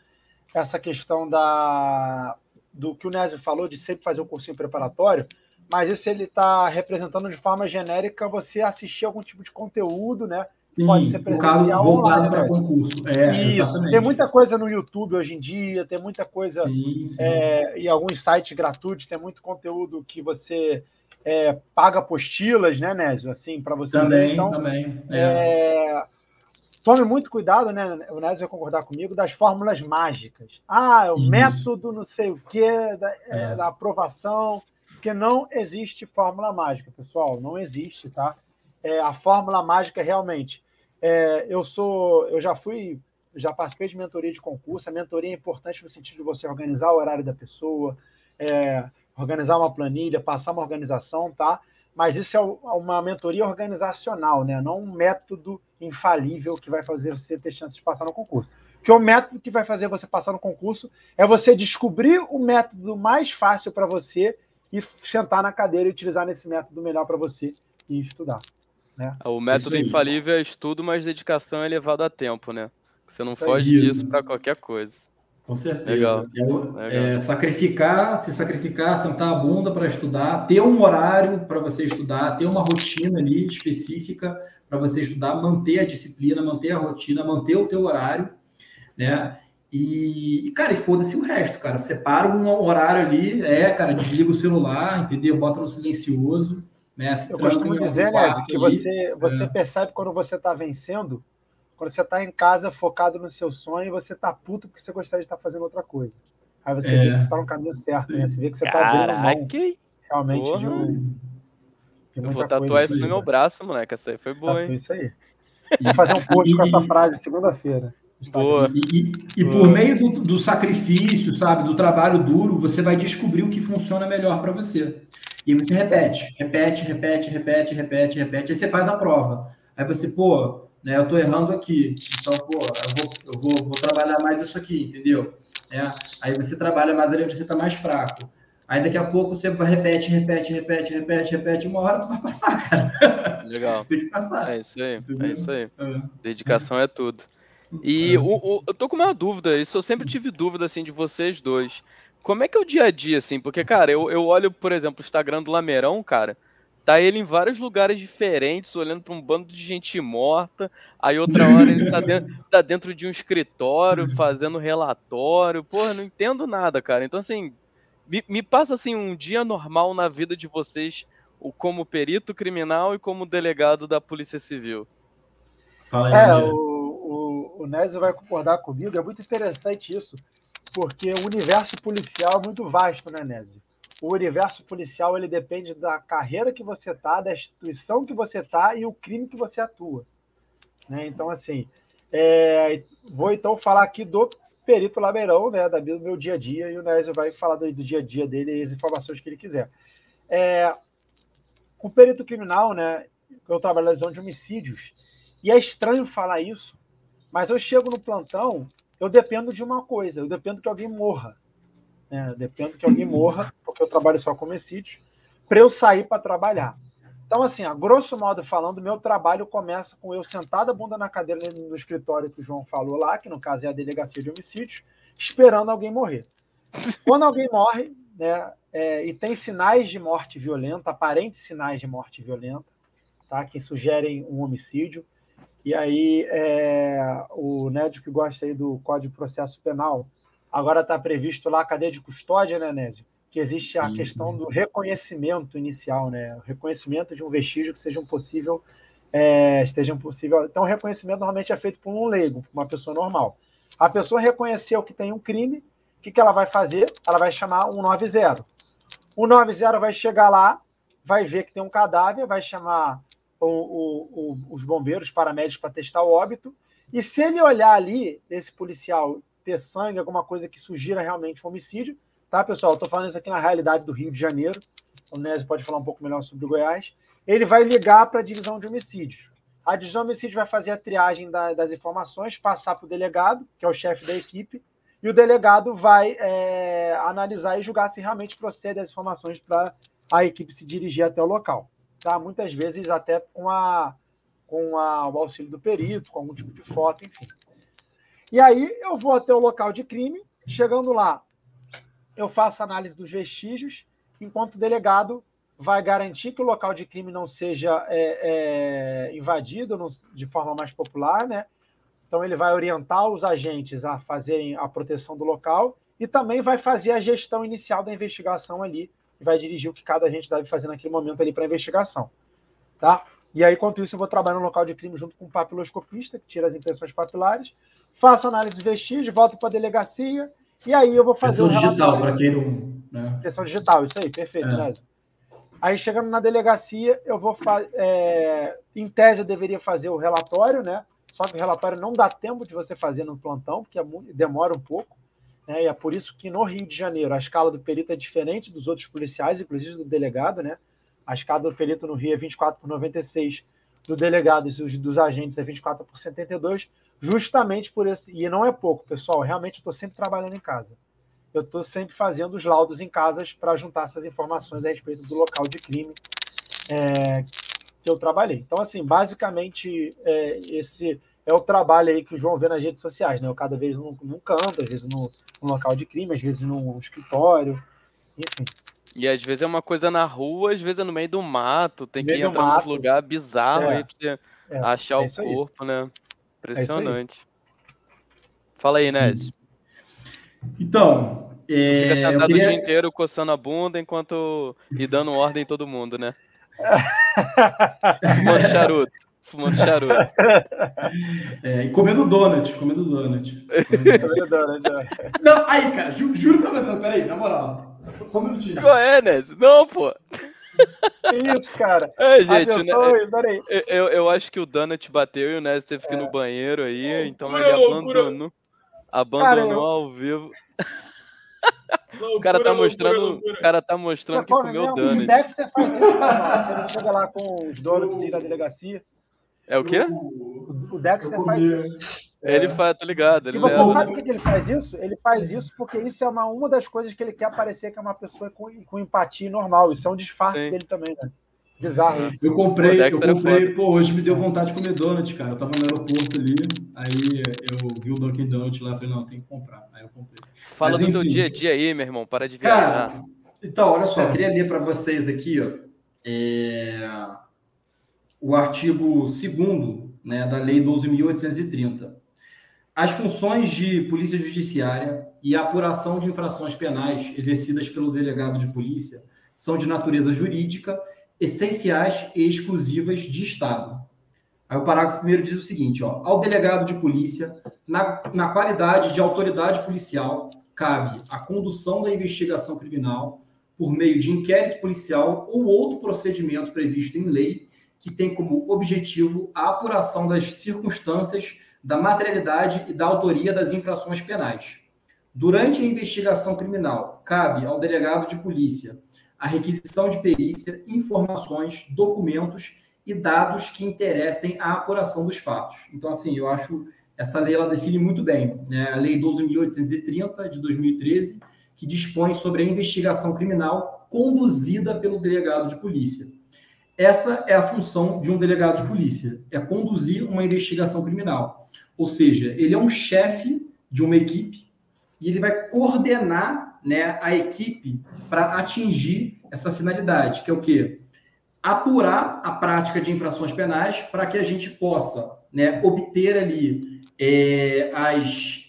essa questão da, do que o Nézio falou de sempre fazer o um cursinho preparatório, mas isso ele está representando de forma genérica você assistir algum tipo de conteúdo, né? Sim, Pode ser presencial voltado para concurso. É, isso. Exatamente. Tem muita coisa no YouTube hoje em dia, tem muita coisa sim, sim. É, e alguns sites gratuitos, tem muito conteúdo que você é, paga apostilas, né, Nésio? Assim, para você. Também, então, também. É. é. tome muito cuidado, né? O Nésio vai concordar comigo, das fórmulas mágicas. Ah, o método não sei o quê, da, é, da aprovação porque não existe fórmula mágica, pessoal, não existe, tá? É, a fórmula mágica realmente. É, eu sou, eu já fui, já participei de mentoria de concurso. A mentoria é importante no sentido de você organizar o horário da pessoa, é, organizar uma planilha, passar uma organização, tá? Mas isso é uma mentoria organizacional, né? Não um método infalível que vai fazer você ter chance de passar no concurso. Porque o método que vai fazer você passar no concurso é você descobrir o método mais fácil para você e sentar na cadeira e utilizar nesse método melhor para você e estudar. Né? O método infalível é estudo, mas dedicação é levado a tempo, né? Você não Isso foge disso para qualquer coisa. Com certeza. Legal. É, Legal. É, sacrificar, se sacrificar, sentar a bunda para estudar, ter um horário para você estudar, ter uma rotina ali específica para você estudar, manter a disciplina, manter a rotina, manter o teu horário, né? E, cara, e foda-se o resto, cara. Separa um horário ali, é, cara, desliga o celular, entendeu? Bota no silencioso. Né? Se Eu costumo dizer, né, que você, você é. percebe quando você está vencendo, quando você está em casa focado no seu sonho, você tá puto porque você gostaria de estar fazendo outra coisa. Aí você é. vê que você está no caminho certo, né? Você vê que você está abrindo mão realmente de, um, de Eu vou tatuar isso no meu braço, moleque. Essa aí foi boa, hein? Isso aí. Vou fazer um post com essa frase segunda-feira. Boa. E, e Boa. por meio do, do, sacrifício, sabe, do trabalho duro, você vai descobrir o que funciona melhor para você. E você repete, repete, repete, repete, repete, repete, aí você faz a prova. Aí você, pô, né, eu tô errando aqui, então, pô, eu vou, eu vou, vou trabalhar mais isso aqui, entendeu? É, aí você trabalha mais ali onde você tá mais fraco. Aí daqui a pouco você vai, repete, repete, repete, repete, repete, uma hora tu vai passar, cara. Legal. Tem que passar. É isso aí, entendeu? é isso aí. É. Dedicação é tudo. E o, o, eu tô com uma dúvida, isso eu sempre tive dúvida, assim, de vocês dois. Como é que é o dia a dia, assim? Porque, cara, eu, eu olho, por exemplo, o Instagram do Lameirão, cara, tá ele em vários lugares diferentes, olhando para um bando de gente morta, aí outra hora ele tá dentro, tá dentro de um escritório, fazendo relatório, porra, não entendo nada, cara. Então, assim, me, me passa, assim, um dia normal na vida de vocês, como perito criminal e como delegado da Polícia Civil. Fala aí, é, o o Nézio vai concordar comigo, é muito interessante isso, porque o universo policial é muito vasto, né, Nézio? O universo policial ele depende da carreira que você está, da instituição que você está e o crime que você atua. Né? Então, assim, é, vou então falar aqui do perito Lameirão, né, da, do meu dia a dia, e o Nézio vai falar do, do dia a dia dele e as informações que ele quiser. É, com perito criminal, né? Eu trabalho na de homicídios. E é estranho falar isso, mas eu chego no plantão, eu dependo de uma coisa, eu dependo que alguém morra. Né? Eu dependo que alguém morra, porque eu trabalho só com homicídios, para eu sair para trabalhar. Então, assim, a grosso modo falando, meu trabalho começa com eu sentado a bunda na cadeira no escritório que o João falou lá, que no caso é a delegacia de homicídios, esperando alguém morrer. Quando alguém morre, né, é, e tem sinais de morte violenta, aparentes sinais de morte violenta, tá, que sugerem um homicídio, e aí é, o Nédio que gosta aí do Código de Processo Penal, agora está previsto lá a cadeia de custódia, né, Nédio? que existe a questão do reconhecimento inicial, né? O reconhecimento de um vestígio que seja um possível, é, esteja um possível. Então, o reconhecimento normalmente é feito por um leigo, por uma pessoa normal. A pessoa reconheceu que tem um crime, o que, que ela vai fazer? Ela vai chamar 190. O 90 vai chegar lá, vai ver que tem um cadáver, vai chamar o, o, os bombeiros, paramédicos para testar o óbito. E se ele olhar ali, esse policial, ter sangue, alguma coisa que sugira realmente um homicídio, Tá, pessoal? Estou falando isso aqui na realidade do Rio de Janeiro. O Nézio pode falar um pouco melhor sobre o Goiás. Ele vai ligar para a divisão de homicídios. A divisão de homicídios vai fazer a triagem da, das informações, passar para o delegado, que é o chefe da equipe, e o delegado vai é, analisar e julgar se realmente procede as informações para a equipe se dirigir até o local. Tá? Muitas vezes até com, a, com a, o auxílio do perito, com algum tipo de foto, enfim. E aí eu vou até o local de crime, chegando lá, eu faço análise dos vestígios, enquanto o delegado vai garantir que o local de crime não seja é, é, invadido de forma mais popular, né? Então ele vai orientar os agentes a fazerem a proteção do local e também vai fazer a gestão inicial da investigação ali e vai dirigir o que cada agente deve fazer naquele momento ali para a investigação, tá? E aí, enquanto isso, eu vou trabalhar no local de crime junto com o papiloscopista, que tira as impressões papilares, faço análise dos vestígios, volto para a delegacia, e aí eu vou fazer. Impressão um digital, para quem não. Né? Impressão digital, isso aí, perfeito, é. né? Aí chegando na delegacia, eu vou fazer. É... Em tese, eu deveria fazer o relatório, né? Só que o relatório não dá tempo de você fazer no plantão, porque é demora um pouco. Né? E é por isso que no Rio de Janeiro a escala do perito é diferente dos outros policiais, inclusive do delegado, né? A escala do perito no Rio é 24 por 96, do delegado e dos agentes é 24 por 72 justamente por esse. E não é pouco, pessoal. Realmente estou sempre trabalhando em casa. Eu estou sempre fazendo os laudos em casas para juntar essas informações a respeito do local de crime é, que eu trabalhei. Então, assim, basicamente, é, esse é o trabalho aí que o João vê nas redes sociais, né? Eu cada vez num, num canto, às vezes no, no, local de crime, às vezes num escritório, enfim. E às vezes é uma coisa na rua, às vezes é no meio do mato, tem que entrar num lugar bizarro é, aí pra você é, achar é o corpo, aí. né? Impressionante. É Fala aí, Ned. Então. É, fica sentado queria... o dia inteiro coçando a bunda enquanto. e dando ordem em todo mundo, né? fumando charuto. Fumando charuto. É, e comendo donut. Comendo donut. comendo donut. Não, aí, cara, ju, juro pra você, não, peraí, na moral. Só, só um minutinho. Qual é, Ned? Não, pô. Que isso, cara? É, gente, né, eu, eu acho que o Donut bateu e o Nes teve que ir no é. banheiro aí, então loucura, ele abandonou, abandonou cara, ao vivo. Loucura, o cara tá mostrando, loucura, o cara tá mostrando que comeu o Donut. O Dexter faz isso, né, Você chega lá com os donuts da delegacia. É o quê? O, o Dexter faz isso. Ele faz, tá ligado? Ele e você leva. sabe por que ele faz isso? Ele faz isso porque isso é uma, uma das coisas que ele quer parecer que é uma pessoa com, com empatia normal. Isso é um disfarce Sim. dele também, né? Bizarro isso. Eu comprei, eu comprei, pô, hoje me deu vontade de comer donut, cara. Eu tava no aeroporto ali, aí eu vi o Dunkin' Donut lá, falei, não, tem que comprar. Aí eu comprei. Fala Mas, do teu dia a dia aí, meu irmão, para de viajar. Cara, então, olha só, queria ler para vocês aqui, ó, é... o artigo 2 né, da Lei 12.830 as funções de polícia judiciária e a apuração de infrações penais exercidas pelo delegado de polícia são de natureza jurídica, essenciais e exclusivas de Estado. Aí o parágrafo primeiro diz o seguinte: ó, ao delegado de polícia, na, na qualidade de autoridade policial, cabe a condução da investigação criminal por meio de inquérito policial ou outro procedimento previsto em lei que tem como objetivo a apuração das circunstâncias da materialidade e da autoria das infrações penais. Durante a investigação criminal, cabe ao delegado de polícia a requisição de perícia, informações, documentos e dados que interessem à apuração dos fatos. Então, assim, eu acho essa lei ela define muito bem, né? A Lei 12.830 de 2013, que dispõe sobre a investigação criminal conduzida pelo delegado de polícia. Essa é a função de um delegado de polícia, é conduzir uma investigação criminal. Ou seja, ele é um chefe de uma equipe e ele vai coordenar né, a equipe para atingir essa finalidade, que é o quê? Apurar a prática de infrações penais para que a gente possa né, obter ali é, as,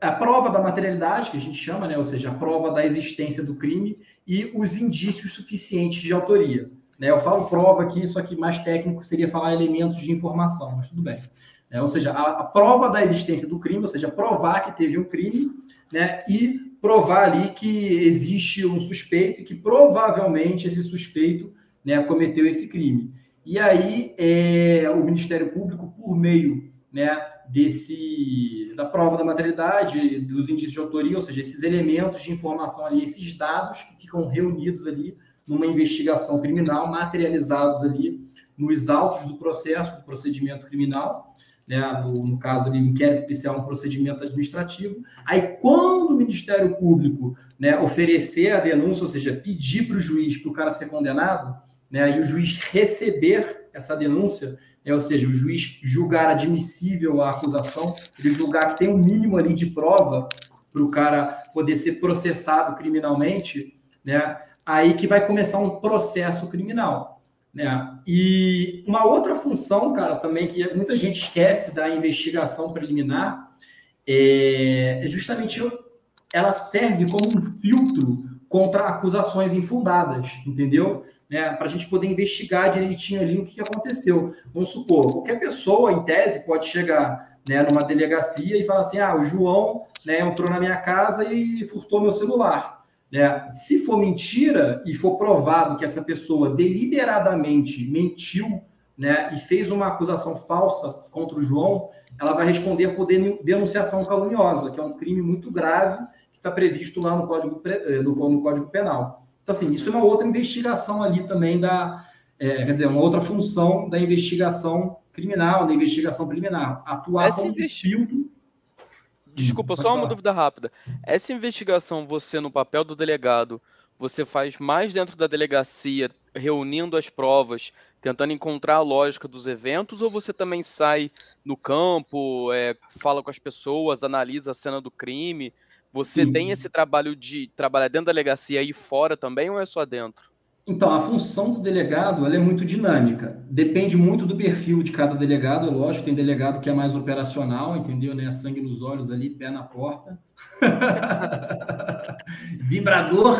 a prova da materialidade, que a gente chama, né, ou seja, a prova da existência do crime e os indícios suficientes de autoria. Né? Eu falo prova aqui, só que mais técnico seria falar elementos de informação, mas tudo bem. É, ou seja, a, a, prova da existência do crime, ou seja, provar que teve um crime, né, e provar ali que existe um suspeito e que provavelmente esse suspeito né, cometeu esse crime. E aí é, o Ministério Público, por meio né, desse da prova da materialidade, dos indícios de autoria, ou seja, esses elementos de informação ali, esses dados que ficam reunidos ali numa investigação criminal, materializados ali nos autos do processo, do procedimento criminal, né, no, no caso ali, inquérito policial, um procedimento administrativo. Aí, quando o Ministério Público né, oferecer a denúncia, ou seja, pedir para o juiz para o cara ser condenado, né, e o juiz receber essa denúncia, né, ou seja, o juiz julgar admissível a acusação, ele julgar que tem um mínimo ali de prova para o cara poder ser processado criminalmente, né, aí que vai começar um processo criminal. Né? E uma outra função, cara, também que muita gente esquece da investigação preliminar é, é justamente ela serve como um filtro contra acusações infundadas, entendeu? Né, para a gente poder investigar direitinho ali o que aconteceu. Vamos supor, qualquer pessoa, em tese, pode chegar né, numa delegacia e falar assim: ah, o João né, entrou na minha casa e furtou meu celular. Né? Se for mentira e for provado que essa pessoa deliberadamente mentiu né, e fez uma acusação falsa contra o João, ela vai responder por denunciação caluniosa, que é um crime muito grave que está previsto lá no Código, eh, no Código Penal. Então, assim, isso é uma outra investigação ali também da. É, quer dizer, uma outra função da investigação criminal, da investigação preliminar. Atuar Essa como investi... filtro Desculpa, só uma dúvida rápida. Essa investigação, você no papel do delegado, você faz mais dentro da delegacia, reunindo as provas, tentando encontrar a lógica dos eventos, ou você também sai no campo, é, fala com as pessoas, analisa a cena do crime? Você Sim. tem esse trabalho de trabalhar dentro da delegacia e fora também, ou é só dentro? Então, a função do delegado é muito dinâmica. Depende muito do perfil de cada delegado. É lógico, tem delegado que é mais operacional, entendeu? Né? Sangue nos olhos ali, pé na porta. Vibrador.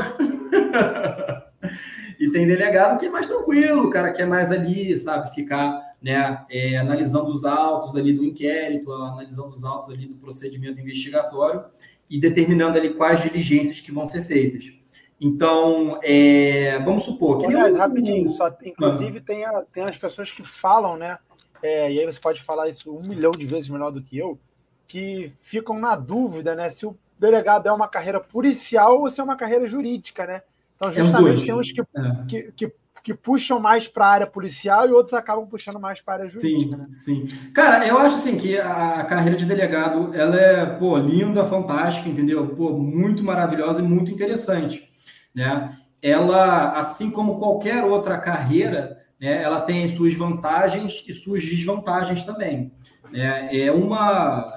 e tem delegado que é mais tranquilo, o cara que é mais ali, sabe? Ficar né, é, analisando os autos ali do inquérito, analisando os autos ali do procedimento investigatório e determinando ali quais diligências que vão ser feitas. Então, é, vamos supor que. Aliás, rapidinho, só, inclusive ah. tem, a, tem as pessoas que falam, né? É, e aí você pode falar isso um milhão de vezes melhor do que eu, que ficam na dúvida, né? Se o delegado é uma carreira policial ou se é uma carreira jurídica, né? Então, é justamente é tem uns que, é. que, que, que, puxam mais para a área policial e outros acabam puxando mais para a área jurídica. Sim, né? sim. Cara, eu acho assim que a carreira de delegado ela é pô, linda, fantástica, entendeu? Pô, muito maravilhosa e muito interessante né? Ela, assim como qualquer outra carreira, né, ela tem suas vantagens e suas desvantagens também. Né? É uma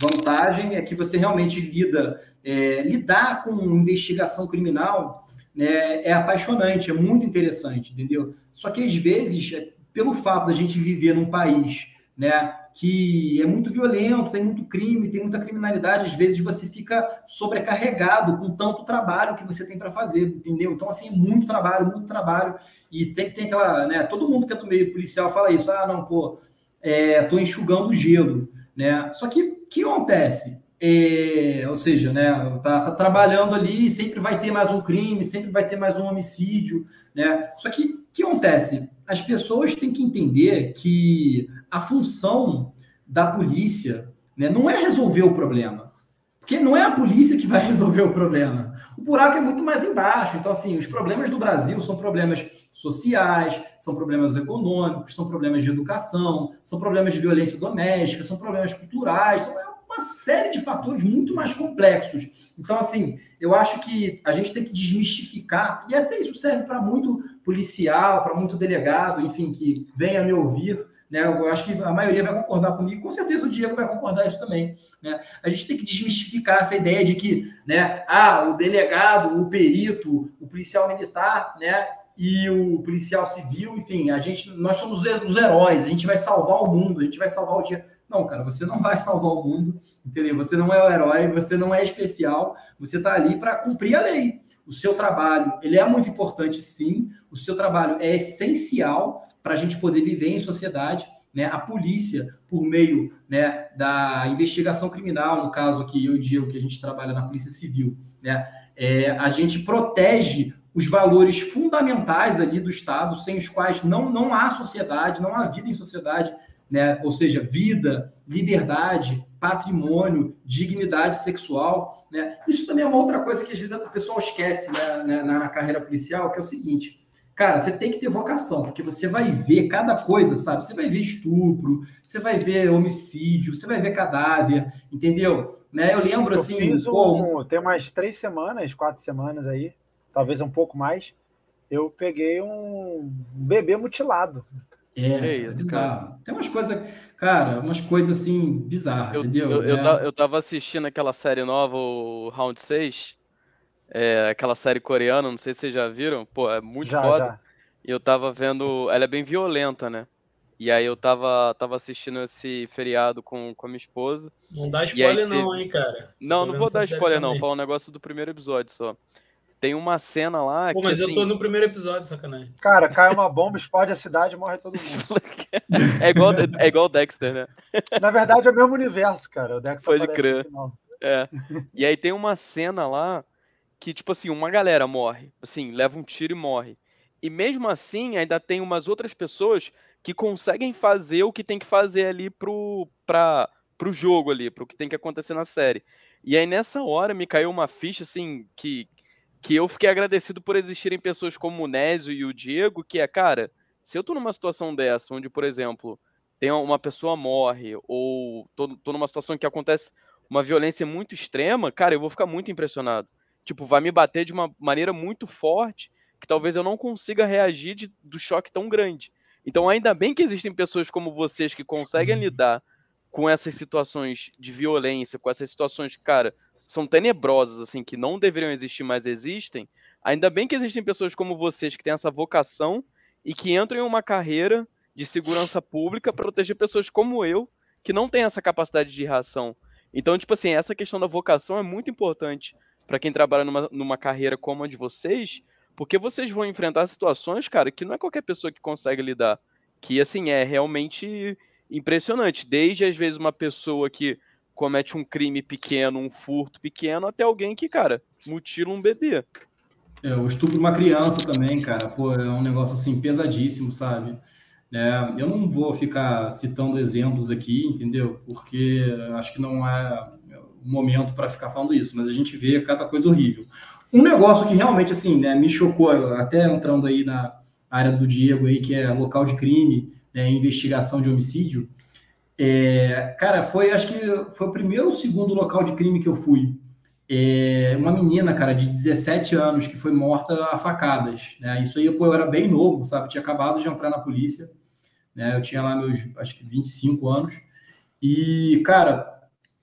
vantagem é que você realmente lida, é, lidar com investigação criminal né, é apaixonante, é muito interessante, entendeu? Só que às vezes, é, pelo fato da gente viver num país né, que é muito violento, tem muito crime, tem muita criminalidade, às vezes você fica sobrecarregado com tanto trabalho que você tem para fazer, entendeu? Então, assim, muito trabalho, muito trabalho, e sempre tem aquela, né, todo mundo que é do meio policial fala isso, ah, não, pô, é, tô enxugando gelo, né? Só que, o que acontece? É, ou seja, né, tá, tá, trabalhando ali, sempre vai ter mais um crime, sempre vai ter mais um homicídio, né? Só que o que acontece? As pessoas têm que entender que a função da polícia né, não é resolver o problema. Porque não é a polícia que vai resolver o problema. O buraco é muito mais embaixo. Então, assim, os problemas do Brasil são problemas sociais, são problemas econômicos, são problemas de educação, são problemas de violência doméstica, são problemas culturais, são uma série de fatores muito mais complexos. Então, assim, eu acho que a gente tem que desmistificar, e até isso serve para muito policial, para muito delegado, enfim, que venha me ouvir né? Eu acho que a maioria vai concordar comigo, com certeza o Diego vai concordar isso também. Né? A gente tem que desmistificar essa ideia de que né, ah, o delegado, o perito, o policial militar, né, e o policial civil, enfim, a gente, nós somos os heróis, a gente vai salvar o mundo, a gente vai salvar o dia. Não, cara, você não vai salvar o mundo, entendeu? Você não é o herói, você não é especial, você está ali para cumprir a lei. O seu trabalho, ele é muito importante, sim. O seu trabalho é essencial, para a gente poder viver em sociedade. Né, a polícia, por meio né, da investigação criminal, no caso aqui, eu e Diego, que a gente trabalha na Polícia Civil, né, é, a gente protege os valores fundamentais ali do Estado, sem os quais não, não há sociedade, não há vida em sociedade, né, ou seja, vida, liberdade, patrimônio, dignidade sexual. Né. Isso também é uma outra coisa que às vezes o pessoal esquece né, né na, na carreira policial, que é o seguinte, Cara, você tem que ter vocação, porque você vai ver cada coisa, sabe? Você vai ver estupro, você vai ver homicídio, você vai ver cadáver, entendeu? Né? Eu lembro eu assim. Fiz um, tem umas três semanas, quatro semanas aí, talvez um pouco mais. Eu peguei um bebê mutilado. É, é isso, cara. Tem umas coisas, cara, umas coisas assim bizarras, eu, entendeu? Eu, eu, é. eu tava assistindo aquela série nova, o Round 6. É, aquela série coreana, não sei se vocês já viram. Pô, é muito já, foda. Já. E eu tava vendo. Ela é bem violenta, né? E aí eu tava, tava assistindo esse feriado com, com a minha esposa. Não dá spoiler, não, teve... hein, cara. Não, não vou dar spoiler, não. Fala um negócio do primeiro episódio só. Tem uma cena lá. Pô, que, mas assim... eu tô no primeiro episódio, sacanagem. Cara, cai uma bomba, explode a cidade morre todo mundo. é igual é igual Dexter, né? Na verdade, é o mesmo universo, cara. O Dexter Pode crer. É. E aí tem uma cena lá que, tipo assim, uma galera morre, assim, leva um tiro e morre. E mesmo assim, ainda tem umas outras pessoas que conseguem fazer o que tem que fazer ali pro, pra, pro jogo ali, pro que tem que acontecer na série. E aí nessa hora me caiu uma ficha, assim, que, que eu fiquei agradecido por existirem pessoas como o Nézio e o Diego, que é, cara, se eu tô numa situação dessa, onde, por exemplo, tem uma pessoa morre, ou tô, tô numa situação que acontece uma violência muito extrema, cara, eu vou ficar muito impressionado tipo, vai me bater de uma maneira muito forte que talvez eu não consiga reagir de, do choque tão grande. Então, ainda bem que existem pessoas como vocês que conseguem uhum. lidar com essas situações de violência, com essas situações que, cara, são tenebrosas, assim, que não deveriam existir, mas existem. Ainda bem que existem pessoas como vocês que têm essa vocação e que entram em uma carreira de segurança pública para proteger pessoas como eu, que não têm essa capacidade de reação. Então, tipo assim, essa questão da vocação é muito importante para quem trabalha numa, numa carreira como a de vocês, porque vocês vão enfrentar situações, cara, que não é qualquer pessoa que consegue lidar. Que, assim, é realmente impressionante. Desde, às vezes, uma pessoa que comete um crime pequeno, um furto pequeno, até alguém que, cara, mutila um bebê. É, o estupro de uma criança também, cara, pô, é um negócio, assim, pesadíssimo, sabe? É, eu não vou ficar citando exemplos aqui, entendeu? Porque acho que não é momento para ficar falando isso, mas a gente vê cada coisa horrível. Um negócio que realmente assim, né, me chocou, até entrando aí na área do Diego aí, que é local de crime, né, investigação de homicídio. É, cara, foi acho que foi o primeiro ou segundo local de crime que eu fui. É, uma menina, cara, de 17 anos que foi morta a facadas. Né? Isso aí pô, eu era bem novo, sabe? tinha acabado de entrar na polícia. Né? Eu tinha lá meus, acho que 25 anos. E, cara,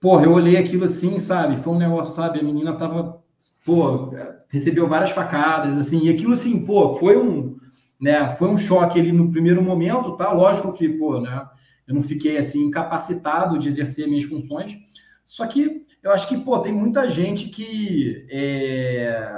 Porra, eu olhei aquilo assim, sabe? Foi um negócio, sabe? A menina tava, pô, recebeu várias facadas, assim, e aquilo assim, pô, foi um, né? Foi um choque ali no primeiro momento, tá? Lógico que, pô, né? Eu não fiquei assim incapacitado de exercer minhas funções. Só que eu acho que, pô, tem muita gente que é,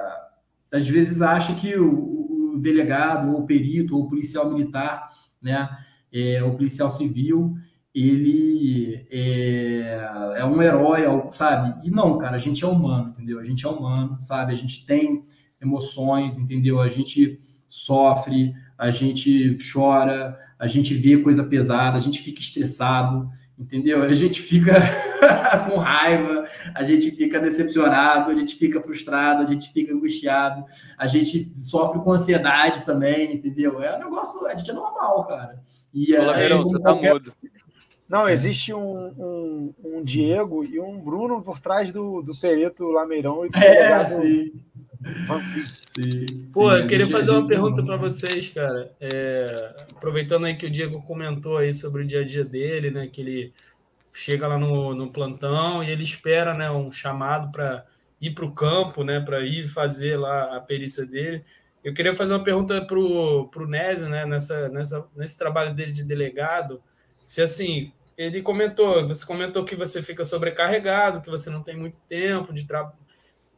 às vezes acha que o, o delegado, ou o perito, ou o policial militar, né? É, o policial civil, ele é, é, um herói, sabe? E não, cara, a gente é humano, entendeu? A gente é humano, sabe? A gente tem emoções, entendeu? A gente sofre, a gente chora, a gente vê coisa pesada, a gente fica estressado, entendeu? A gente fica com raiva, a gente fica decepcionado, a gente fica frustrado, a gente fica angustiado, a gente sofre com ansiedade também, entendeu? É um negócio, a gente é normal, cara. E, Olá, é, você tá qualquer... mudo. Não, existe um, um, um, Diego e um Bruno por trás do, do Pereto Lameirão e do é, sim. Sim, Pô, sim, eu queria fazer uma pergunta para vocês, cara. É, aproveitando aí que o Diego comentou aí sobre o dia a dia dele, né? Que ele chega lá no, no plantão e ele espera, né, um chamado para ir para o campo, né, para ir fazer lá a perícia dele. Eu queria fazer uma pergunta para o Nésio, né, nessa, nessa, nesse trabalho dele de delegado, se assim, ele comentou, você comentou que você fica sobrecarregado, que você não tem muito tempo de tra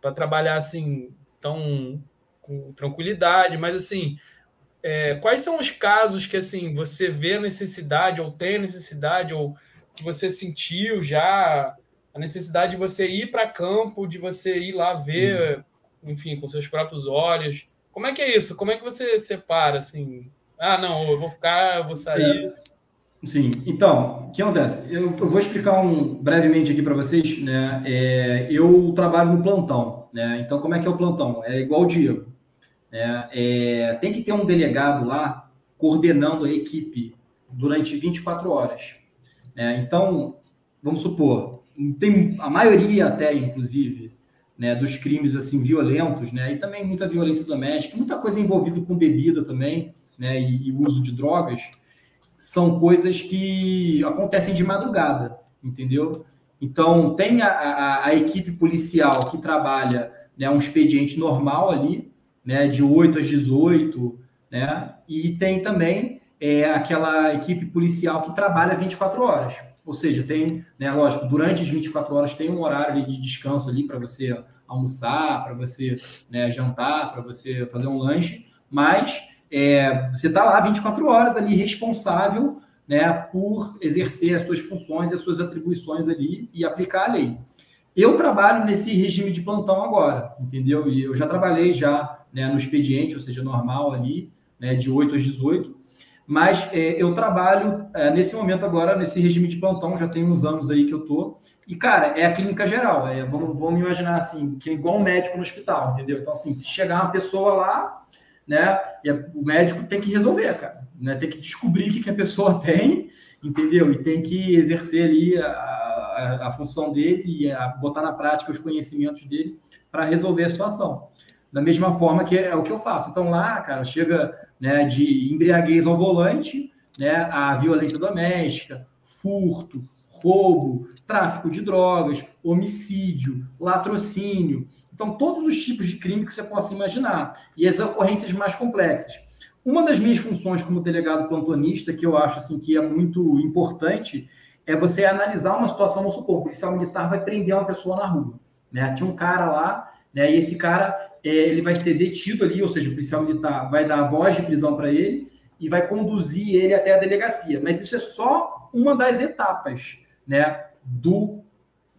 para trabalhar assim tão com tranquilidade, mas assim, é, quais são os casos que assim você vê a necessidade ou tem necessidade ou que você sentiu já a necessidade de você ir para campo, de você ir lá ver, uhum. enfim, com seus próprios olhos. Como é que é isso? Como é que você separa assim? Ah, não, eu vou ficar, eu vou sair. É. Sim, então, o que acontece? Eu, eu vou explicar um, brevemente aqui para vocês, né? É, eu trabalho no plantão, né? Então, como é que é o plantão? É igual o Diego. Né? É, tem que ter um delegado lá coordenando a equipe durante 24 horas. Né? Então, vamos supor, tem a maioria até, inclusive, né, dos crimes assim violentos, né, e também muita violência doméstica, muita coisa envolvida com bebida também, né, e, e uso de drogas, são coisas que acontecem de madrugada, entendeu? Então, tem a, a, a equipe policial que trabalha né, um expediente normal ali, né, de 8 às 18, né, e tem também é, aquela equipe policial que trabalha 24 horas. Ou seja, tem, né, lógico, durante as 24 horas tem um horário de descanso ali para você almoçar, para você né, jantar, para você fazer um lanche, mas é, você está lá 24 horas ali responsável né, por exercer as suas funções e as suas atribuições ali e aplicar a lei. Eu trabalho nesse regime de plantão agora, entendeu? E eu já trabalhei já né, no expediente, ou seja, normal ali, né, de 8 às 18, mas é, eu trabalho é, nesse momento agora, nesse regime de plantão, já tem uns anos aí que eu tô. E, cara, é a clínica geral. É, vamos, vamos imaginar assim, que é igual um médico no hospital, entendeu? Então, assim, se chegar uma pessoa lá, né, e o médico tem que resolver, cara. Né, tem que descobrir o que, que a pessoa tem, entendeu? E tem que exercer ali a, a, a função dele e a, botar na prática os conhecimentos dele para resolver a situação. Da mesma forma que é o que eu faço. Então, lá, cara, chega né, de embriaguez ao volante, né, a violência doméstica, furto, roubo, tráfico de drogas, homicídio, latrocínio. Então, todos os tipos de crime que você possa imaginar. E as ocorrências mais complexas. Uma das minhas funções como delegado plantonista, que eu acho assim, que é muito importante, é você analisar uma situação, no supor, o policial militar vai prender uma pessoa na rua. Né? Tinha um cara lá, né, e esse cara é, ele vai ser detido ali, ou seja, o policial militar vai dar a voz de prisão para ele e vai conduzir ele até a delegacia. Mas isso é só uma das etapas né, do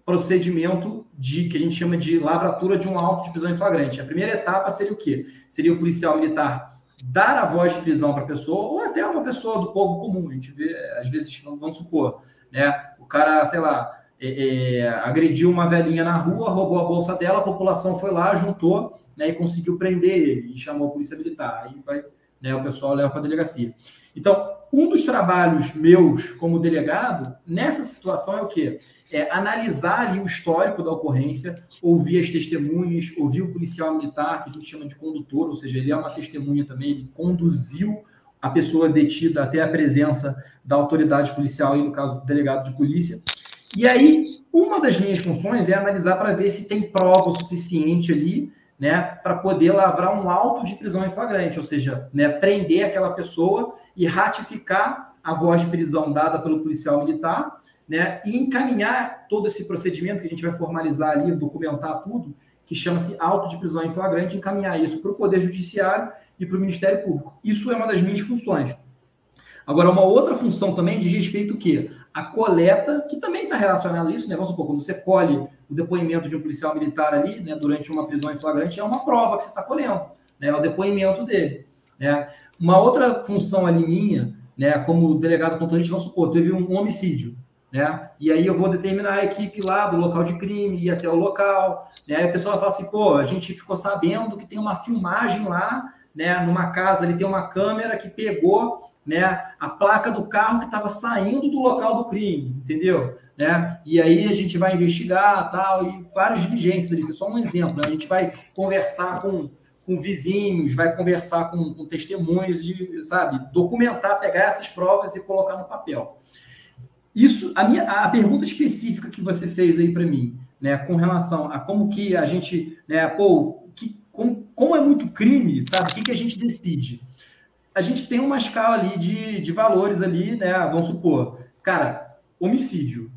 procedimento de que a gente chama de lavratura de um auto de prisão em flagrante. A primeira etapa seria o quê? Seria o policial militar dar a voz de prisão para a pessoa, ou até uma pessoa do povo comum. A gente vê, às vezes, vamos supor, né? O cara, sei lá, é, é, agrediu uma velhinha na rua, roubou a bolsa dela, a população foi lá, juntou né, e conseguiu prender ele e chamou a polícia militar. Aí vai, né, o pessoal leva para a delegacia. Então, um dos trabalhos meus como delegado nessa situação é o quê? É analisar ali o histórico da ocorrência, ouvir as testemunhas, ouvir o policial militar, que a gente chama de condutor, ou seja, ele é uma testemunha também, ele conduziu a pessoa detida até a presença da autoridade policial, aí no caso do delegado de polícia. E aí, uma das minhas funções é analisar para ver se tem prova suficiente ali né, para poder lavrar um auto de prisão em flagrante, ou seja, né, prender aquela pessoa e ratificar a voz de prisão dada pelo policial militar, né, e encaminhar todo esse procedimento que a gente vai formalizar ali, documentar tudo, que chama-se auto de prisão em flagrante, encaminhar isso para o Poder Judiciário e para o Ministério Público. Isso é uma das minhas funções. Agora, uma outra função também diz respeito o quê? A coleta, que também está relacionada a isso, né? Vamos supor, quando você colhe o depoimento de um policial militar ali, né, durante uma prisão em flagrante, é uma prova que você está colhendo, né, é o depoimento dele. Né. Uma outra função ali minha, né, como delegado contorista, vamos supor, teve um homicídio. Né? E aí eu vou determinar a equipe lá do local de crime, ir até o local, né? Aí a pessoa fala assim, pô, a gente ficou sabendo que tem uma filmagem lá, né? Numa casa, ali tem uma câmera que pegou, né? A placa do carro que estava saindo do local do crime, entendeu? Né? E aí a gente vai investigar, tal, e várias diligências, isso é só um exemplo, né? A gente vai conversar com com vizinhos, vai conversar com, com testemunhos, de, sabe, documentar, pegar essas provas e colocar no papel. Isso, a minha, a pergunta específica que você fez aí para mim, né, com relação a como que a gente, né, pô, que, como, como é muito crime, sabe, o que, que a gente decide? A gente tem uma escala ali de, de valores ali, né, vamos supor, cara, homicídio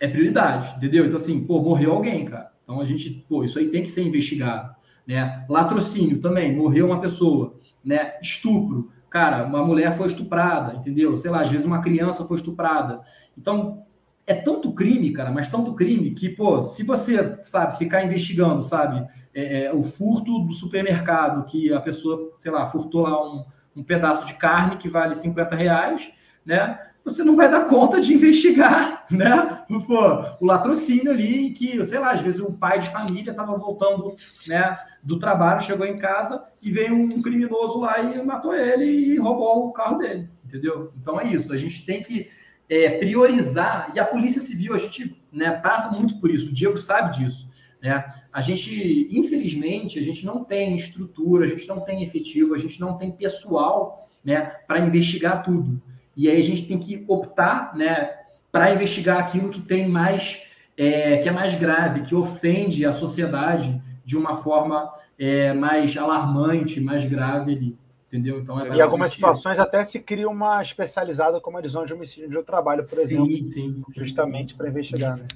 é prioridade, entendeu? Então, assim, pô, morreu alguém, cara. Então, a gente, pô, isso aí tem que ser investigado né? Latrocínio também, morreu uma pessoa, né? Estupro, cara, uma mulher foi estuprada, entendeu? Sei lá, às vezes uma criança foi estuprada. Então, é tanto crime, cara, mas tanto crime que, pô, se você, sabe, ficar investigando, sabe, é, é, o furto do supermercado, que a pessoa, sei lá, furtou lá um, um pedaço de carne que vale 50 reais, né? você não vai dar conta de investigar, né? Pô, o latrocínio ali, que, sei lá, às vezes o pai de família estava voltando, né, do trabalho, chegou em casa e veio um criminoso lá e matou ele e roubou o carro dele, entendeu? Então é isso, a gente tem que é, priorizar, e a Polícia Civil, a gente né, passa muito por isso, o Diego sabe disso, né? A gente, infelizmente, a gente não tem estrutura, a gente não tem efetivo, a gente não tem pessoal, né, para investigar tudo. E aí a gente tem que optar, né, para investigar aquilo que tem mais, é, que é mais grave, que ofende a sociedade de uma forma é, mais alarmante, mais grave ali. Entendeu? Então, é em algumas situações até se cria uma especializada como a divisão de homicídio de trabalho, por sim, exemplo, sim, justamente para investigar. Né?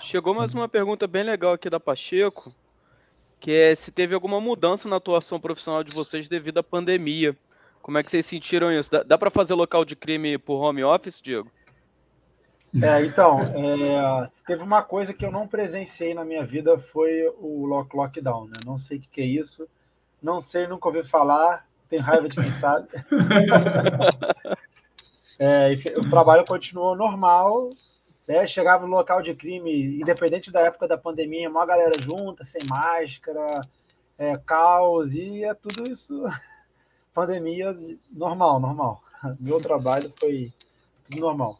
Chegou mais uma pergunta bem legal aqui da Pacheco, que é se teve alguma mudança na atuação profissional de vocês devido à pandemia. Como é que vocês sentiram isso? Dá, dá para fazer local de crime por home office, Diego? É, então, é, teve uma coisa que eu não presenciei na minha vida foi o lock lockdown, né? Não sei o que, que é isso, não sei, nunca ouvi falar, tenho raiva de quem sabe. é, o trabalho continuou normal, né? chegava no local de crime, independente da época da pandemia, uma galera junta, sem máscara, é, caos, e é tudo isso pandemia normal, normal. Meu trabalho foi normal.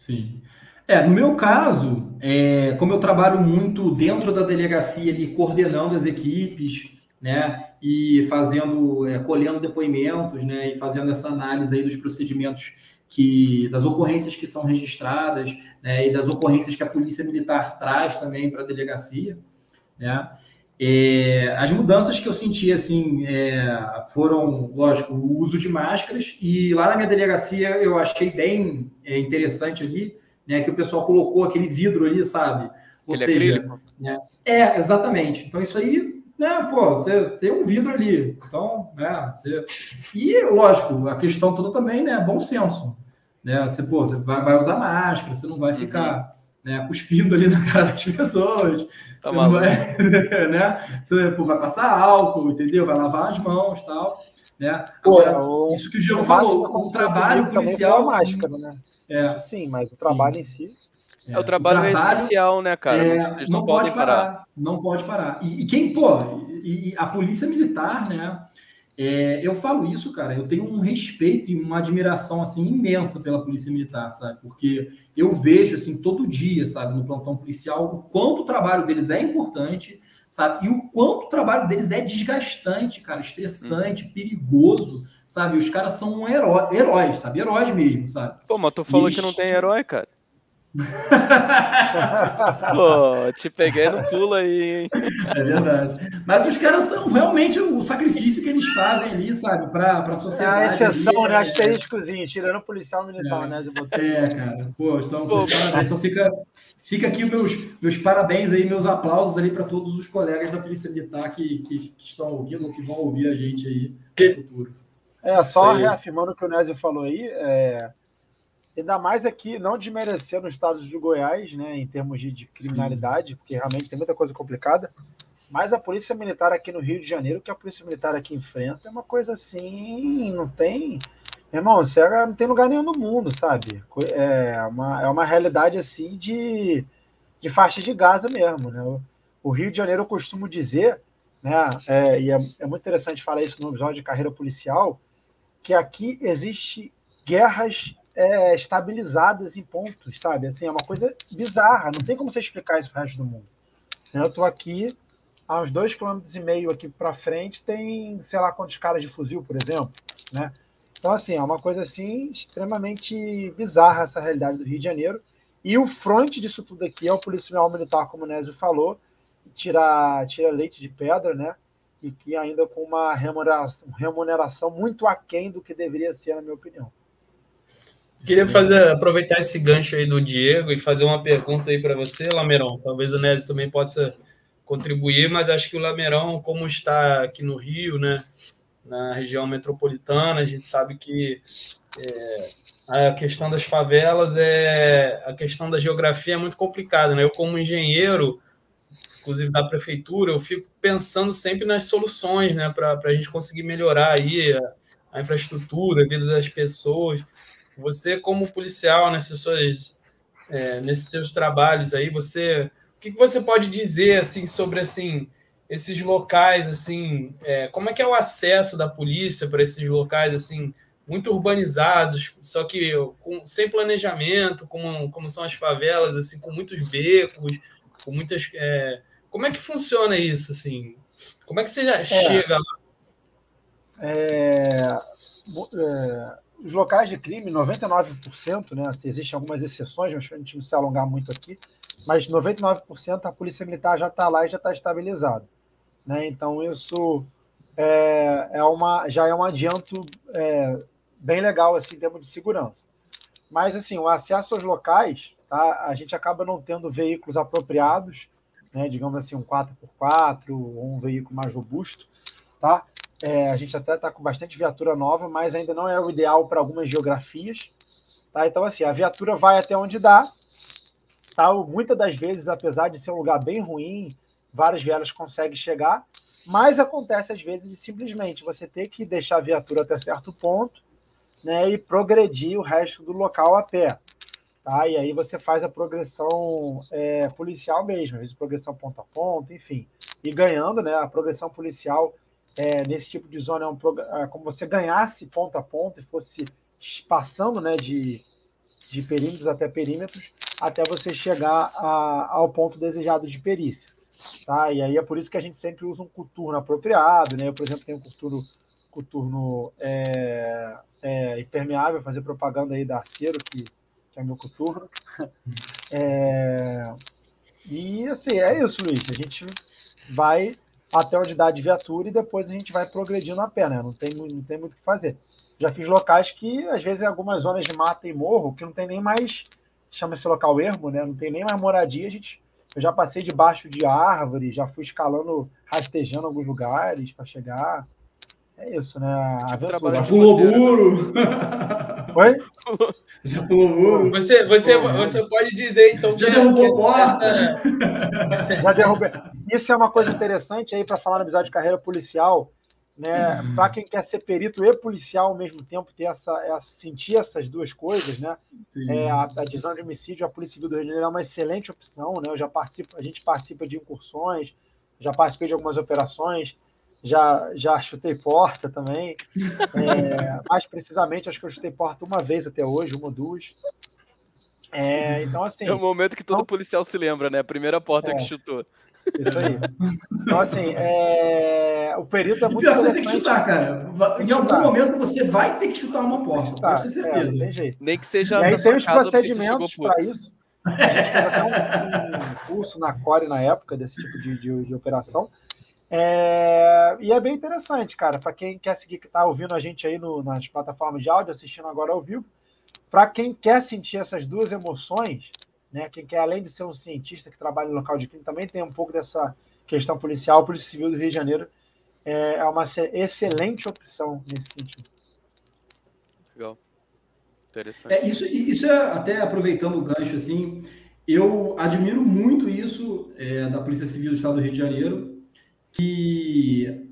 Sim. É, no meu caso, é, como eu trabalho muito dentro da delegacia ali, coordenando as equipes, né, e fazendo, é, colhendo depoimentos, né, e fazendo essa análise aí dos procedimentos que, das ocorrências que são registradas, né, e das ocorrências que a polícia militar traz também para a delegacia, né, é, as mudanças que eu senti, assim, é, foram, lógico, o uso de máscaras, e lá na minha delegacia eu achei bem é, interessante ali, né, que o pessoal colocou aquele vidro ali, sabe? Ou aquele seja, né, é, exatamente. Então isso aí, né, pô, você tem um vidro ali, então, né, você... E, lógico, a questão toda também, né, bom senso, né, você, pô, você vai, vai usar máscara, você não vai uhum. ficar né, cuspindo ali na cara das pessoas. Tá você vai, né? Você pô, vai passar álcool, entendeu? Vai lavar as mãos tal. Né? Agora, Pô, isso que o Diego falou, o trabalho policial. máscara, né? É. Isso sim, mas o trabalho sim. em si. É, o trabalho, o é trabalho é essencial, né, cara? É, não, não pode parar. parar. Não pode parar. E, e quem, pô, e, e a polícia militar, né? É, eu falo isso, cara, eu tenho um respeito e uma admiração assim imensa pela polícia militar, sabe? Porque eu vejo assim todo dia, sabe, no plantão policial, o quanto o trabalho deles é importante, sabe? E o quanto o trabalho deles é desgastante, cara, estressante, uhum. perigoso, sabe? Os caras são um herói, heróis, sabe? Heróis mesmo, sabe? Pô, mas tu falou eles... que não tem herói, cara. Pô, te peguei no pulo aí, hein? É verdade. Mas os caras são realmente o sacrifício que eles fazem ali, sabe, para a sociedade. É a exceção, ali, né? É... Asteriscozinho, tirando o policial militar, é. né? É, cara. Pô, então, Pô, então fica, fica aqui meus, meus parabéns aí, meus aplausos ali para todos os colegas da Polícia Militar que, que, que estão ouvindo ou que vão ouvir a gente aí no futuro. É, só Sei. reafirmando o que o Nézio falou aí, é, Ainda mais aqui, não desmerecer nos estados de Goiás, né, em termos de, de criminalidade, Sim. porque realmente tem muita coisa complicada. Mas a polícia militar aqui no Rio de Janeiro, que a polícia militar aqui enfrenta, é uma coisa assim, não tem. Irmão, cega não tem lugar nenhum no mundo, sabe? É uma, é uma realidade assim de, de faixa de Gaza mesmo, né? O Rio de Janeiro, eu costumo dizer, né? É, e é, é muito interessante falar isso no episódio de carreira policial, que aqui existe guerras é, estabilizadas em pontos, sabe? Assim, é uma coisa bizarra, não tem como você explicar isso para o resto do mundo. Eu estou aqui, a uns dois quilômetros e meio aqui para frente, tem sei lá quantos caras de fuzil, por exemplo, né? Então, assim, é uma coisa assim extremamente bizarra essa realidade do Rio de Janeiro. E o fronte disso tudo aqui é o policial militar, como o Nésio falou, tira, tira leite de pedra, né? E que ainda com uma remuneração, remuneração muito aquém do que deveria ser, na minha opinião. Queria fazer, aproveitar esse gancho aí do Diego e fazer uma pergunta aí para você, Lamerão. Talvez o Nésio também possa contribuir, mas acho que o Lamerão, como está aqui no Rio, né? na região metropolitana. A gente sabe que é, a questão das favelas é a questão da geografia é muito complicada, né? Eu como engenheiro, inclusive da prefeitura, eu fico pensando sempre nas soluções, né, para a gente conseguir melhorar aí a, a, infraestrutura, a vida das pessoas. Você como policial nesses seus é, nesses seus trabalhos aí, você o que, que você pode dizer assim sobre assim esses locais, assim, é, como é que é o acesso da polícia para esses locais, assim, muito urbanizados, só que com, sem planejamento, como, como são as favelas, assim, com muitos becos, com muitas... É, como é que funciona isso, assim? Como é que você já é, chega lá? É, é os locais de crime, 99%, né? Existem algumas exceções, mas a gente não se alongar muito aqui, mas 99% a polícia militar já está lá e já está estabilizado. Né? Então, isso é, é uma, já é um adianto é, bem legal assim, em termos de segurança. Mas, assim, o acesso aos locais, tá? a gente acaba não tendo veículos apropriados, né? digamos assim, um 4x4 ou um veículo mais robusto. Tá? É, a gente até está com bastante viatura nova, mas ainda não é o ideal para algumas geografias. Tá? Então, assim, a viatura vai até onde dá. Tá? Muitas das vezes, apesar de ser um lugar bem ruim, várias vielas conseguem chegar, mas acontece às vezes de simplesmente você ter que deixar a viatura até certo ponto né, e progredir o resto do local a pé. Tá? E aí você faz a progressão é, policial mesmo, às vezes progressão ponto a ponto, enfim. E ganhando, né? A progressão policial é, nesse tipo de zona é, um, é como você ganhasse ponto a ponto e fosse passando né, de, de perímetros até perímetros, até você chegar a, ao ponto desejado de perícia. Tá? E aí é por isso que a gente sempre usa um coturno apropriado, né? Eu, por exemplo, tenho um coturno, coturno é, é, impermeável, fazer propaganda aí da Arceiro, que, que é meu coturno. É, e assim, é isso, Luiz. A gente vai até onde dá de viatura e depois a gente vai progredindo a pé, né? Não tem, não tem muito o que fazer. Já fiz locais que, às vezes, em algumas zonas de mata e morro, que não tem nem mais, chama esse local ermo, né? Não tem nem mais moradia, a gente eu já passei debaixo de árvore, já fui escalando, rastejando alguns lugares para chegar. É isso, né? Tipo, já pulou muro. Oi? Já pulou muro. Você, você, você pode dizer, então, já que derrubou. Essa... Já derrubei. Isso é uma coisa interessante aí para falar no episódio de carreira policial né? Uhum. Para quem quer ser perito e policial ao mesmo tempo, ter essa, essa sentir essas duas coisas, né? É, a, a divisão de homicídio, a Polícia Civil do Rio de Janeiro é uma excelente opção, né? Eu já participo, a gente participa de incursões, já participei de algumas operações, já, já chutei porta também. É, mais precisamente, acho que eu chutei porta uma vez até hoje, uma ou duas. É, então, assim. É o momento que todo então, policial se lembra, né? A primeira porta é, que chutou. Isso aí. Então, assim, é... o período é muito pior, você tem que chutar, cara. Em algum chutar. momento você vai ter que chutar uma porta, pode ter é, certeza. É, tem jeito. Nem que seja. E aí tem os procedimentos para isso. A gente fez até um, um, curso na Core na época desse tipo de, de, de operação. É... E é bem interessante, cara, para quem quer seguir, que está ouvindo a gente aí no, nas plataformas de áudio, assistindo agora ao vivo, para quem quer sentir essas duas emoções, né? Quem quer, além de ser um cientista que trabalha no local de crime, também tem um pouco dessa questão policial. A Polícia Civil do Rio de Janeiro é, é uma excelente opção nesse sentido. Legal. Interessante. É, isso, isso é, até aproveitando o gancho, assim, eu admiro muito isso é, da Polícia Civil do Estado do Rio de Janeiro, que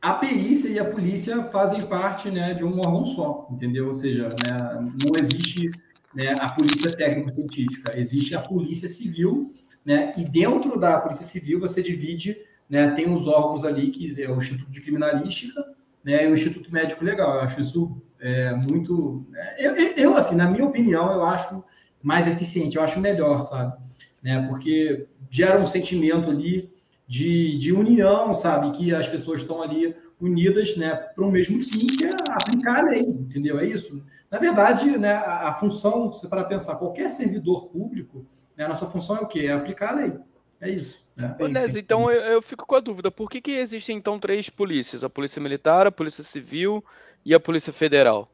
a perícia e a polícia fazem parte né, de um órgão só, entendeu? Ou seja, né, não existe né, a polícia técnico-científica, existe a polícia civil, né, e dentro da polícia civil você divide, né, tem os órgãos ali, que é o Instituto de Criminalística né, e o Instituto Médico Legal. Eu acho isso é, muito... Né, eu, eu, assim, na minha opinião, eu acho mais eficiente, eu acho melhor, sabe? Né, porque gera um sentimento ali de, de união, sabe? Que as pessoas estão ali unidas né, para o mesmo fim, que é aplicar a lei, entendeu? É isso. Na verdade, né, a, a função, se para pensar, qualquer servidor público, né, a nossa função é o quê? É aplicar a lei. É isso. Né? Beleza, então eu, eu, fico com a dúvida, por que, que existem então três polícias? A Polícia Militar, a Polícia Civil e a Polícia Federal?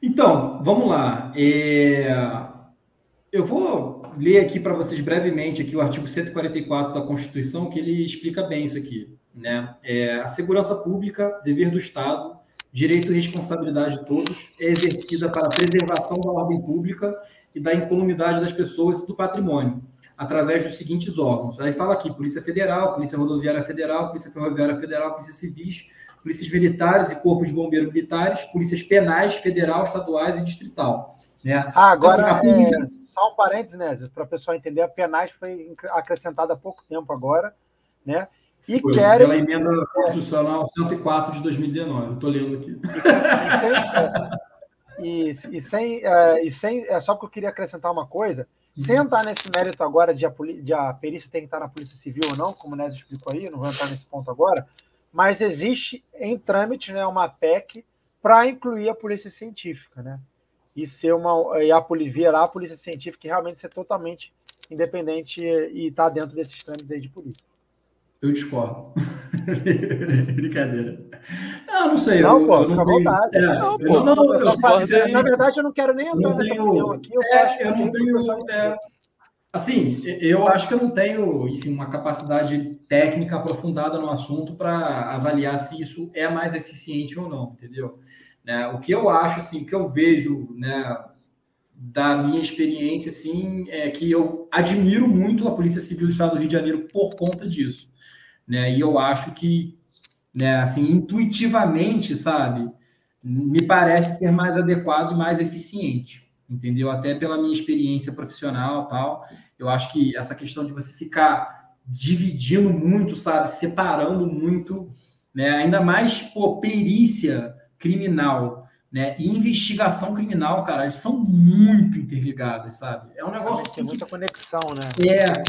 Então, vamos lá. É... Eu vou ler aqui para vocês brevemente aqui o artigo 144 da Constituição, que ele explica bem isso aqui. Né? É, a segurança pública, dever do Estado, direito e responsabilidade de todos, é exercida para a preservação da ordem pública e da incolumidade das pessoas e do patrimônio, através dos seguintes órgãos. Aí fala aqui: Polícia Federal, Polícia Rodoviária Federal, Polícia Ferroviária Federal, Polícia Civis, Polícias Militares e Corpos de Bombeiros Militares, Polícias Penais, Federal, Estaduais e Distrital. Né? Ah, agora, então, assim, polícia... é, só um parênteses, né, para o pessoal entender, a penais foi acrescentada há pouco tempo agora, né? E foi, querem... Pela emenda constitucional 104 de 2019, estou lendo aqui. E, e, sem, é, e sem é só porque eu queria acrescentar uma coisa, uhum. sem entrar nesse mérito agora de a, de a perícia tem que estar na Polícia Civil ou não, como o Nésio explicou aí, não vou entrar nesse ponto agora, mas existe em trâmite né, uma PEC para incluir a Polícia Científica, né? E ser uma e a virar a polícia científica e realmente ser totalmente independente e estar tá dentro desses trâmites aí de polícia. Eu discordo. Brincadeira. Não, não sei. Não, eu, pô, eu não tenho... vontade. É, não, pô, eu não, não, eu na verdade, eu não quero nem entrar nessa tenho... aqui. Eu, é, eu não tenho. É, assim, eu acho que eu não tenho, enfim, uma capacidade técnica aprofundada no assunto para avaliar se isso é mais eficiente ou não, entendeu? Né? O que eu acho, assim, o que eu vejo, né, da minha experiência, assim, é que eu admiro muito a Polícia Civil do Estado do Rio de Janeiro por conta disso, né? E eu acho que, né, assim, intuitivamente, sabe, me parece ser mais adequado e mais eficiente, entendeu? Até pela minha experiência profissional, tal. Eu acho que essa questão de você ficar dividindo muito, sabe, separando muito, né? Ainda mais por perícia criminal né, e investigação criminal, cara, eles são muito interligados, sabe? É um negócio assim, tem muita que, conexão, né? É,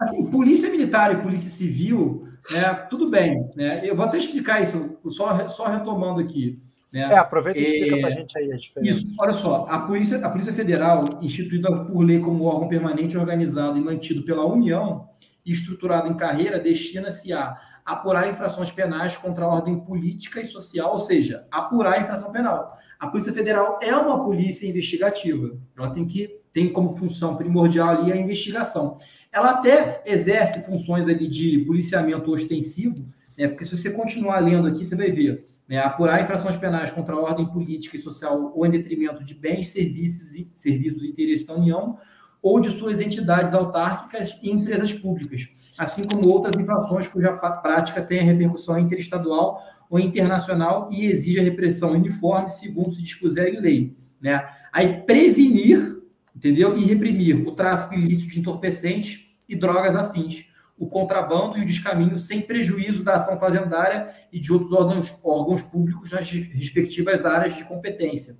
assim, polícia militar e polícia civil, né, tudo bem, né? Eu vou até explicar isso, só, só retomando aqui. Né? É, aproveita e explica é, para a gente aí a diferença. Isso, olha só, a polícia, a polícia Federal, instituída por lei como órgão permanente organizado e mantido pela União e estruturado em carreira, destina-se a apurar infrações penais contra a ordem política e social, ou seja, apurar a infração penal. A Polícia Federal é uma polícia investigativa. Ela tem que tem como função primordial ali a investigação. Ela até exerce funções ali de policiamento ostensivo, né? Porque se você continuar lendo aqui, você vai ver, né? Apurar infrações penais contra a ordem política e social ou em detrimento de bens, serviços e serviços e interesses da União ou de suas entidades autárquicas e empresas públicas, assim como outras infrações cuja prática tenha repercussão interestadual ou internacional e exija repressão uniforme segundo se dispuser em lei. Né? Aí, prevenir, entendeu? E reprimir o tráfico ilícito de entorpecentes e drogas afins, o contrabando e o descaminho sem prejuízo da ação fazendária e de outros órgãos, órgãos públicos nas respectivas áreas de competência.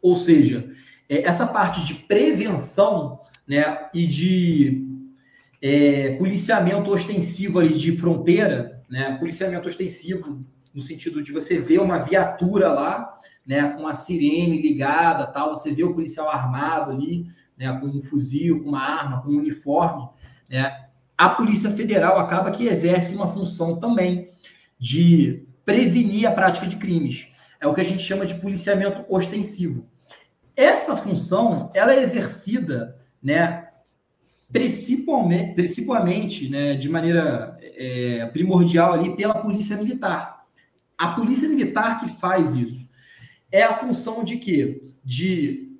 Ou seja, é, essa parte de prevenção né, e de é, policiamento ostensivo ali de fronteira, né, policiamento ostensivo no sentido de você ver uma viatura lá, né, com a sirene ligada, tal, você vê o policial armado ali, né, com um fuzil, com uma arma, com um uniforme, né, a Polícia Federal acaba que exerce uma função também de prevenir a prática de crimes. É o que a gente chama de policiamento ostensivo. Essa função, ela é exercida, né, principalmente, principalmente né, de maneira é, primordial ali pela polícia militar. A polícia militar que faz isso é a função de quê? De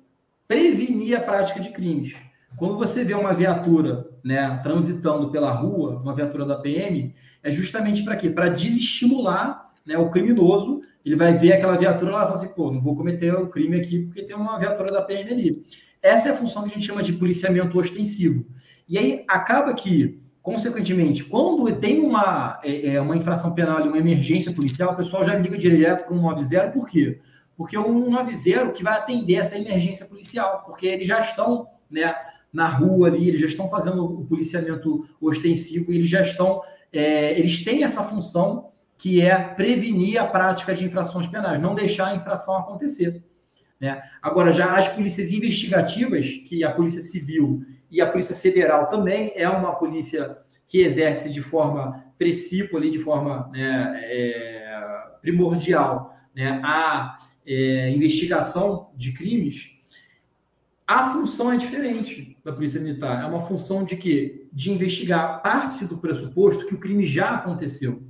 prevenir a prática de crimes. Quando você vê uma viatura né, transitando pela rua, uma viatura da PM, é justamente para quê? Para desestimular né, o criminoso. Ele vai ver aquela viatura lá e fala assim: pô, não vou cometer o crime aqui porque tem uma viatura da PM ali. Essa é a função que a gente chama de policiamento ostensivo. E aí acaba que, consequentemente, quando tem uma, é, é uma infração penal e uma emergência policial, o pessoal já liga direto para um 90, por quê? Porque é um 90 que vai atender essa emergência policial, porque eles já estão né, na rua ali, eles já estão fazendo o policiamento ostensivo, eles já estão, é, eles têm essa função que é prevenir a prática de infrações penais, não deixar a infração acontecer. Né? Agora, já as polícias investigativas, que a Polícia Civil e a Polícia Federal também é uma polícia que exerce de forma precípua, de forma né, é, primordial, né, a é, investigação de crimes, a função é diferente da Polícia Militar. É uma função de quê? De investigar parte do pressuposto que o crime já aconteceu.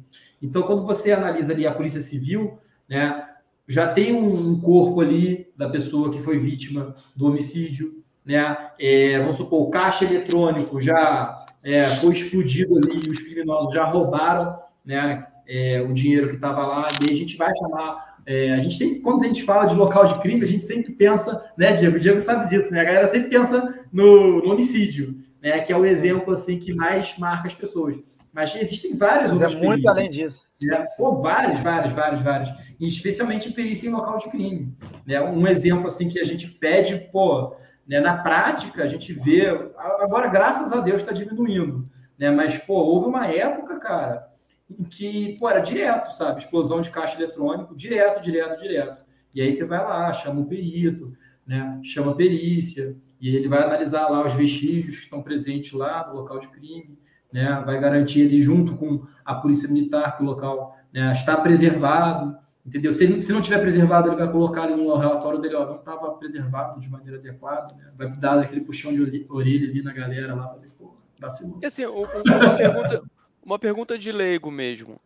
Então, quando você analisa ali a Polícia Civil, né, já tem um corpo ali da pessoa que foi vítima do homicídio, né? É, vamos supor, o caixa eletrônico já é, foi explodido ali e os criminosos já roubaram, né? É, o dinheiro que estava lá e a gente vai chamar. É, a gente sempre, quando a gente fala de local de crime, a gente sempre pensa, né, Diego? O Diego sabe disso, né? A galera sempre pensa no, no homicídio, né? Que é o exemplo assim que mais marca as pessoas. Mas existem várias outras é muito perícias. além disso. Né? Pô, várias, várias, várias, várias. E especialmente perícia em local de crime. Né? Um exemplo assim que a gente pede, pô, né, na prática a gente vê. Agora, graças a Deus, está diminuindo. Né? Mas, pô, houve uma época, cara, em que, pô, era direto, sabe? Explosão de caixa eletrônico, direto, direto, direto. E aí você vai lá, chama o perito, né? chama a perícia, e ele vai analisar lá os vestígios que estão presentes lá no local de crime né, vai garantir ele junto com a polícia militar que o local né, está preservado, entendeu? Se, se não tiver preservado, ele vai colocar ali no relatório dele, ó, não estava preservado de maneira adequada, né? vai dar aquele puxão de orelha ali na galera lá, fazer, pô, vacilou. E assim, uma pergunta, uma pergunta de leigo mesmo,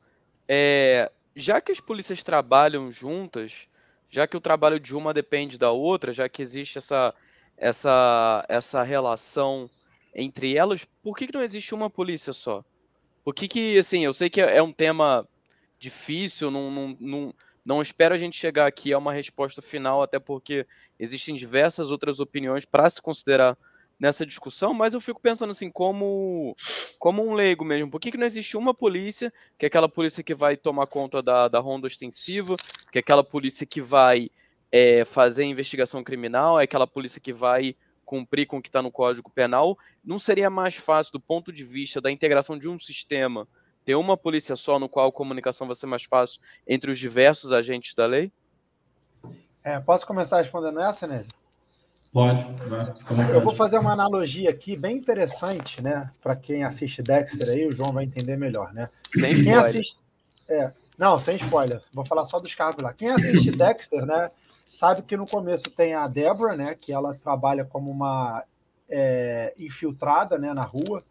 é, já que as polícias trabalham juntas, já que o trabalho de uma depende da outra, já que existe essa, essa, essa relação entre elas, por que, que não existe uma polícia só? Por que, que assim, eu sei que é um tema difícil, não, não, não, não espero a gente chegar aqui a uma resposta final, até porque existem diversas outras opiniões para se considerar nessa discussão, mas eu fico pensando assim, como, como um leigo mesmo, por que, que não existe uma polícia, que é aquela polícia que vai tomar conta da, da ronda ostensiva, que é aquela polícia que vai é, fazer investigação criminal, é aquela polícia que vai cumprir com o que está no Código Penal, não seria mais fácil, do ponto de vista da integração de um sistema, ter uma polícia só no qual a comunicação vai ser mais fácil entre os diversos agentes da lei? É, posso começar respondendo essa, né? Pode, vai. Eu vou fazer uma analogia aqui bem interessante, né? Para quem assiste Dexter aí, o João vai entender melhor, né? Sem spoiler. Quem assiste... É, não, sem spoiler. Vou falar só dos cargos lá. Quem assiste Dexter, né? Sabe que no começo tem a Débora, né, que ela trabalha como uma é, infiltrada, né, na rua,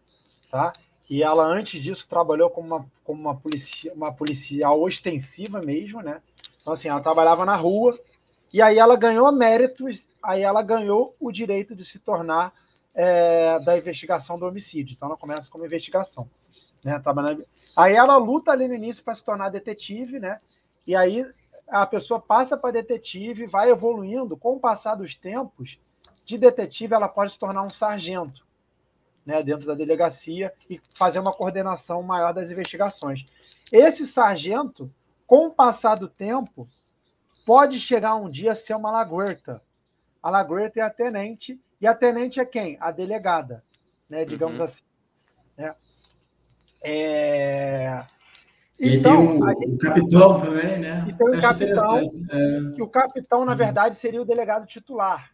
tá? E ela antes disso trabalhou como uma, como uma, policia, uma policial ostensiva mesmo, né? Então assim, ela trabalhava na rua e aí ela ganhou méritos, aí ela ganhou o direito de se tornar é, da investigação do homicídio. Então ela começa como investigação, né? Aí ela luta ali no início para se tornar detetive, né? E aí a pessoa passa para detetive, vai evoluindo. Com o passar dos tempos, de detetive ela pode se tornar um sargento né, dentro da delegacia e fazer uma coordenação maior das investigações. Esse sargento, com o passar do tempo, pode chegar um dia a ser uma laguerta. A laguerta é a tenente, e a tenente é quem? A delegada, né, digamos uhum. assim. Né? É... E então, tem o, o, capitão também, né? E tem o capitão, é. que o capitão, na verdade, seria o delegado titular.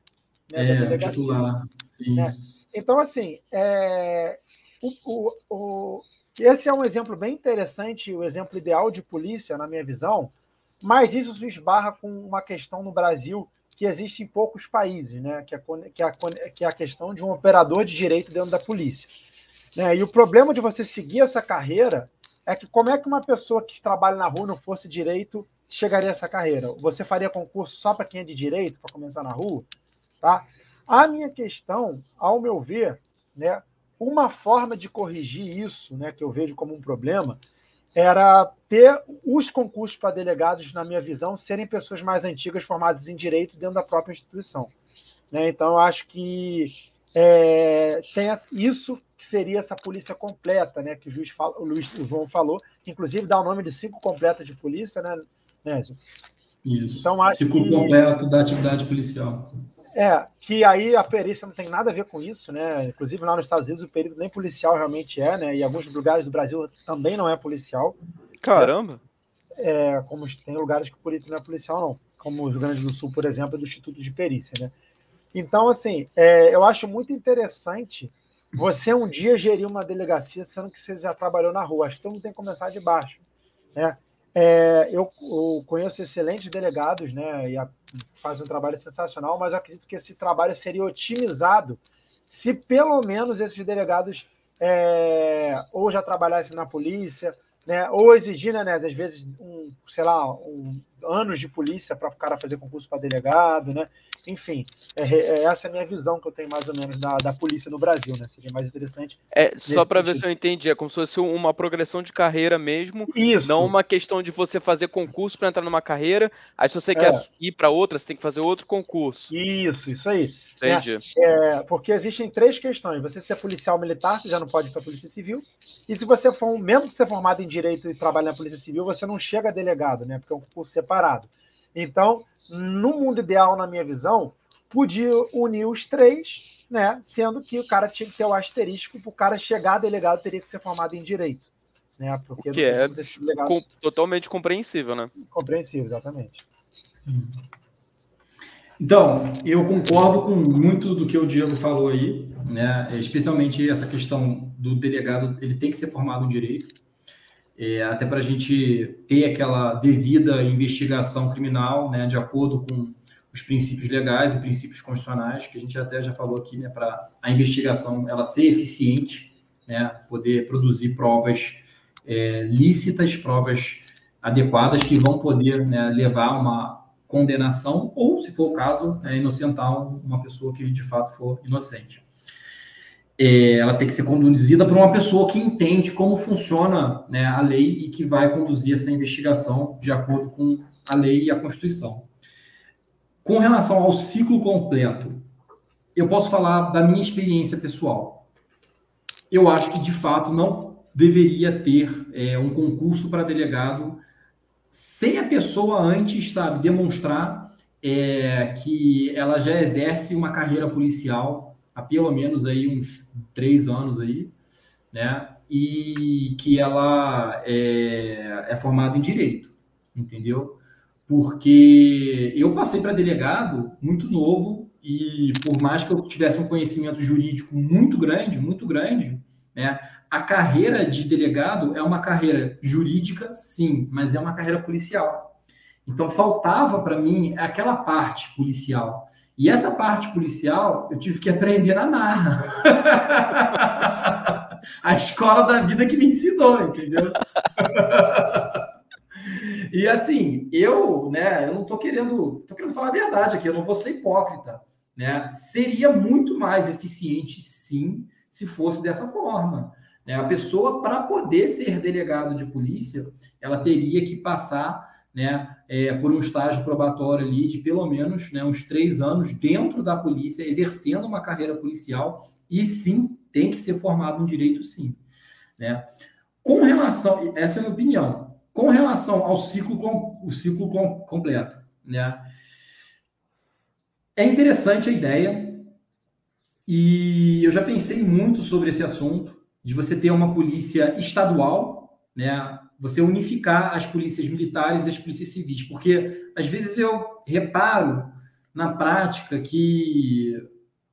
Né, é, titular, sim. Né? Então, assim, é, o, o, o, esse é um exemplo bem interessante, o exemplo ideal de polícia, na minha visão, mas isso se esbarra com uma questão no Brasil que existe em poucos países, né? que, é, que, é, que é a questão de um operador de direito dentro da polícia. Né? E o problema de você seguir essa carreira é que como é que uma pessoa que trabalha na rua não fosse direito chegaria a essa carreira? Você faria concurso só para quem é de direito, para começar na rua? Tá? A minha questão, ao meu ver, né, uma forma de corrigir isso, né, que eu vejo como um problema, era ter os concursos para delegados, na minha visão, serem pessoas mais antigas formadas em direitos dentro da própria instituição. Né? Então, eu acho que é, tem isso que seria essa polícia completa, né? Que o juiz fala, o, Luiz, o João falou, que inclusive dá o nome de cinco completas de polícia, né, Nézio? Isso. Então, acho Ciclo que, completo da atividade policial. É, que aí a perícia não tem nada a ver com isso, né? Inclusive lá nos Estados Unidos o perito nem policial realmente é, né? E alguns lugares do Brasil também não é policial. Caramba! É, como tem lugares que o perito não é policial, não. Como o Rio Grande do Sul, por exemplo, é do Instituto de Perícia, né? Então, assim, é, eu acho muito interessante você um dia gerir uma delegacia sendo que você já trabalhou na rua. Acho que todo mundo tem que começar de baixo. Né? É, eu, eu, conheço excelentes delegados né, e a, fazem um trabalho sensacional, mas acredito que esse trabalho seria otimizado se pelo menos esses delegados é, ou já trabalhassem na polícia, né, ou exigir, né, às vezes, um, sei lá, um, anos de polícia para o cara fazer concurso para delegado, né? Enfim, é, é, essa é a minha visão que eu tenho mais ou menos da, da polícia no Brasil, né? Seria mais interessante. É, só para ver se eu entendi, é como se fosse uma progressão de carreira mesmo, Isso. não uma questão de você fazer concurso para entrar numa carreira, aí se você é. quer ir para outra, você tem que fazer outro concurso. Isso, isso aí. Entendi. É, porque existem três questões. Você ser policial militar, você já não pode ir para a Polícia Civil. E se você for, mesmo que ser formado em Direito e trabalhar na Polícia Civil, você não chega a delegado, né? Porque é um concurso separado. Então, no mundo ideal, na minha visão, podia unir os três, né? Sendo que o cara tinha que ter o asterisco, para o cara chegar a delegado, teria que ser formado em direito. Né? Porque que é com, totalmente compreensível, né? Compreensível, exatamente. Então, eu concordo com muito do que o Diego falou aí, né? Especialmente essa questão do delegado, ele tem que ser formado em direito é, até para a gente ter aquela devida investigação criminal, né, de acordo com os princípios legais e princípios constitucionais, que a gente até já falou aqui, né, para a investigação ela ser eficiente, né, poder produzir provas é, lícitas, provas adequadas que vão poder né, levar uma condenação ou, se for o caso, é, inocentar uma pessoa que de fato for inocente é, ela tem que ser conduzida por uma pessoa que entende como funciona né, a lei e que vai conduzir essa investigação de acordo com a lei e a Constituição. Com relação ao ciclo completo, eu posso falar da minha experiência pessoal. Eu acho que, de fato, não deveria ter é, um concurso para delegado sem a pessoa antes, sabe, demonstrar é, que ela já exerce uma carreira policial há pelo menos aí uns três anos aí, né? E que ela é, é formada em direito, entendeu? Porque eu passei para delegado muito novo e por mais que eu tivesse um conhecimento jurídico muito grande, muito grande, né? A carreira de delegado é uma carreira jurídica, sim, mas é uma carreira policial. Então faltava para mim aquela parte policial e essa parte policial eu tive que aprender na marra. a escola da vida que me ensinou, entendeu? e assim, eu, né, eu não tô querendo, tô querendo falar a verdade aqui, eu não vou ser hipócrita, né? Seria muito mais eficiente, sim, se fosse dessa forma. Né? A pessoa, para poder ser delegado de polícia, ela teria que passar né, é, por um estágio probatório ali de pelo menos né, uns três anos dentro da polícia, exercendo uma carreira policial, e sim, tem que ser formado em direito, sim. Né? Com relação, essa é a minha opinião, com relação ao ciclo, o ciclo completo, né? É interessante a ideia, e eu já pensei muito sobre esse assunto, de você ter uma polícia estadual, né, você unificar as polícias militares e as polícias civis, porque às vezes eu reparo na prática que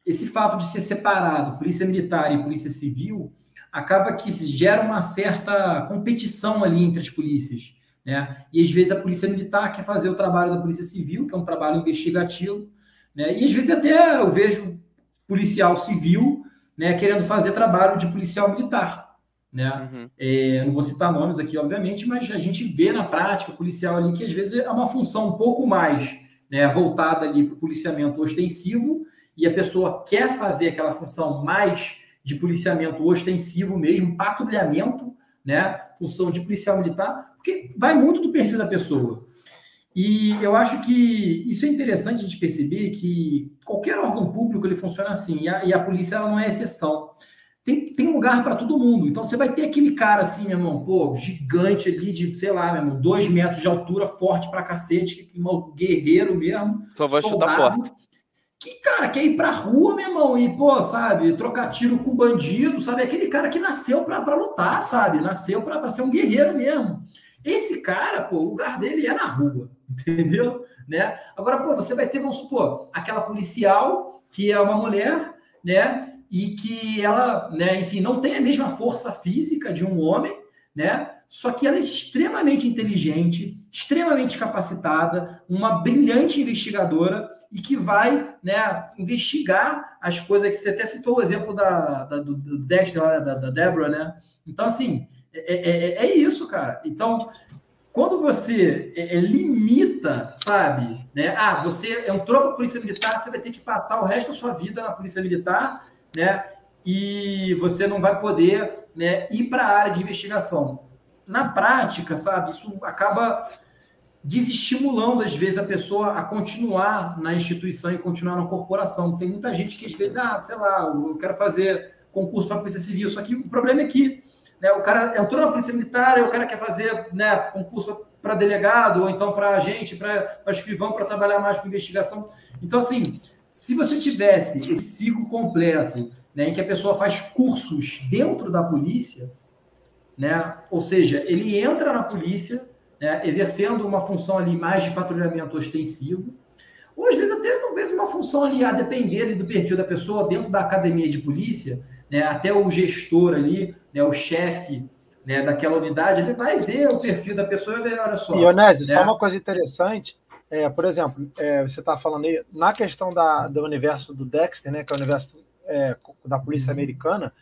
esse fato de ser separado, polícia militar e polícia civil, acaba que gera uma certa competição ali entre as polícias. Né? E às vezes a polícia militar quer fazer o trabalho da polícia civil, que é um trabalho investigativo, né? e às vezes até eu vejo policial civil né, querendo fazer trabalho de policial militar né? Uhum. É, não vou citar nomes aqui, obviamente, mas a gente vê na prática policial ali que às vezes é uma função um pouco mais né, voltada ali para o policiamento ostensivo e a pessoa quer fazer aquela função mais de policiamento ostensivo mesmo, patrulhamento, né? Função de policial militar, porque vai muito do perfil da pessoa. E eu acho que isso é interessante a gente perceber que qualquer órgão público ele funciona assim, e a, e a polícia ela não é exceção. Tem, tem lugar para todo mundo. Então você vai ter aquele cara assim, meu irmão, pô, gigante ali de, sei lá, meu irmão, dois metros de altura, forte pra cacete, um guerreiro mesmo. Só vai soldado, chutar porta. Que, cara, quer ir pra rua, meu irmão, e, pô, sabe, trocar tiro com bandido, sabe? Aquele cara que nasceu pra, pra lutar, sabe? Nasceu pra, pra ser um guerreiro mesmo. Esse cara, pô, o lugar dele é na rua, entendeu? Né? Agora, pô, você vai ter, vamos supor, aquela policial que é uma mulher, né? E que ela, né, enfim, não tem a mesma força física de um homem, né? Só que ela é extremamente inteligente, extremamente capacitada, uma brilhante investigadora e que vai né, investigar as coisas que você até citou o exemplo da, da do, Dexter, da, da Deborah, né? Então, assim, é, é, é, é isso, cara. Então, quando você é, é, limita, sabe, né? Ah, você entrou para a polícia militar, você vai ter que passar o resto da sua vida na polícia militar, né? E você não vai poder né, ir para a área de investigação. Na prática, sabe, isso acaba desestimulando, às vezes, a pessoa a continuar na instituição e continuar na corporação. Tem muita gente que, às vezes, ah, sei lá, eu quero fazer concurso para a Polícia Civil, só que o problema é que né, o cara entrou na Polícia Militar, o cara quer fazer né, concurso para delegado, ou então para agente, para escrivão, para trabalhar mais com investigação. Então, assim, se você tivesse esse ciclo completo, né, em que a pessoa faz cursos dentro da polícia, né, ou seja, ele entra na polícia, né, exercendo uma função ali mais de patrulhamento ostensivo, ou às vezes até talvez uma função ali a depender ali, do perfil da pessoa dentro da academia de polícia, né, até o gestor ali, né, o chefe né, daquela unidade, ele vai ver o perfil da pessoa e ver, olha só. E, Onésio, né? só uma coisa interessante, é, por exemplo, é, você está falando aí, na questão da, do universo do Dexter, né, que é o universo é, da polícia uhum. americana,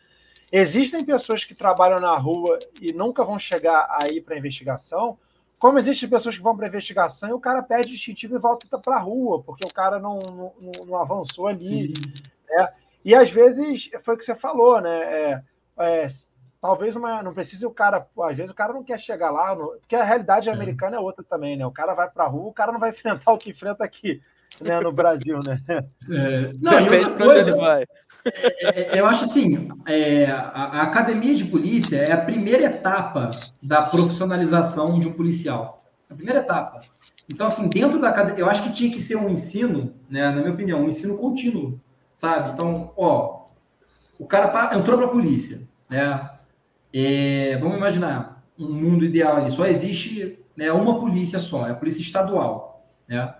existem pessoas que trabalham na rua e nunca vão chegar aí para investigação, como existem pessoas que vão para investigação e o cara perde o distintivo e volta para a rua, porque o cara não, não, não avançou ali. Né? E às vezes foi o que você falou, né? É, é, talvez uma, não precise o cara, às vezes o cara não quer chegar lá, no, porque a realidade é. americana é outra também, né? O cara vai para a rua, o cara não vai enfrentar o que enfrenta aqui. Né, no Brasil, né? É, não, e outra coisa, vai. É, é, eu acho assim, é, a, a, academia de polícia é a primeira etapa da profissionalização de um policial. A primeira etapa. Então, assim, dentro da academia, eu acho que tinha que ser um ensino, né, na minha opinião, um ensino contínuo, sabe? Então, ó, o cara entrou para a polícia, né? É, vamos imaginar um mundo ideal ali, só existe né, uma polícia só, é a polícia estadual, né?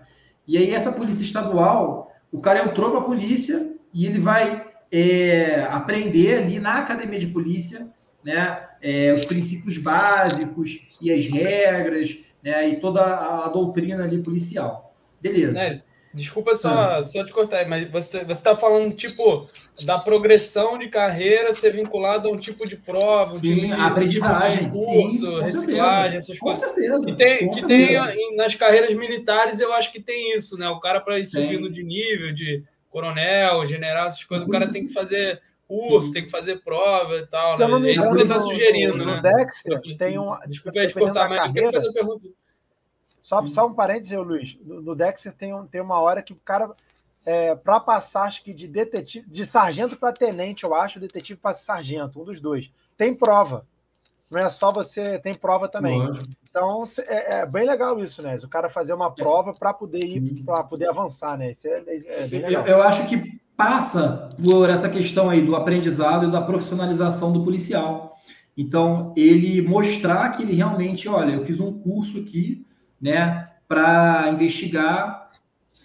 E aí essa polícia estadual, o cara entrou para a polícia e ele vai é, aprender ali na academia de polícia, né, é, os princípios básicos e as regras, né, e toda a, a doutrina ali policial. Beleza. Desculpa só, só te cortar, mas você está falando, tipo, da progressão de carreira ser vinculada a um tipo de prova, sim, de, aprendizagem, tipo de curso, sim, reciclagem, essas com coisas. Certeza, que tem, que tem nas carreiras militares, eu acho que tem isso, né? O cara para ir subindo de nível, de coronel, general, essas coisas, o cara tem que fazer curso, Sim. tem que fazer prova e tal. Né? É isso que você está sugerindo, no, né? No Dexter tem um. Desculpa aí de cortar, mas carreira, eu quero fazer uma pergunta. Só, só um parênteses, Luiz. No, no Dexter tem, um, tem uma hora que o cara, é, para passar, acho que de detetive, de sargento para tenente, eu acho, detetive para sargento, um dos dois. Tem prova. Não é só você, tem prova também. Lógico. Então é, é, bem legal isso, né? O cara fazer uma prova para poder ir, para poder avançar, né? Isso é, é bem legal. Eu, eu, acho que passa por essa questão aí do aprendizado e da profissionalização do policial. Então, ele mostrar que ele realmente, olha, eu fiz um curso aqui, né, para investigar,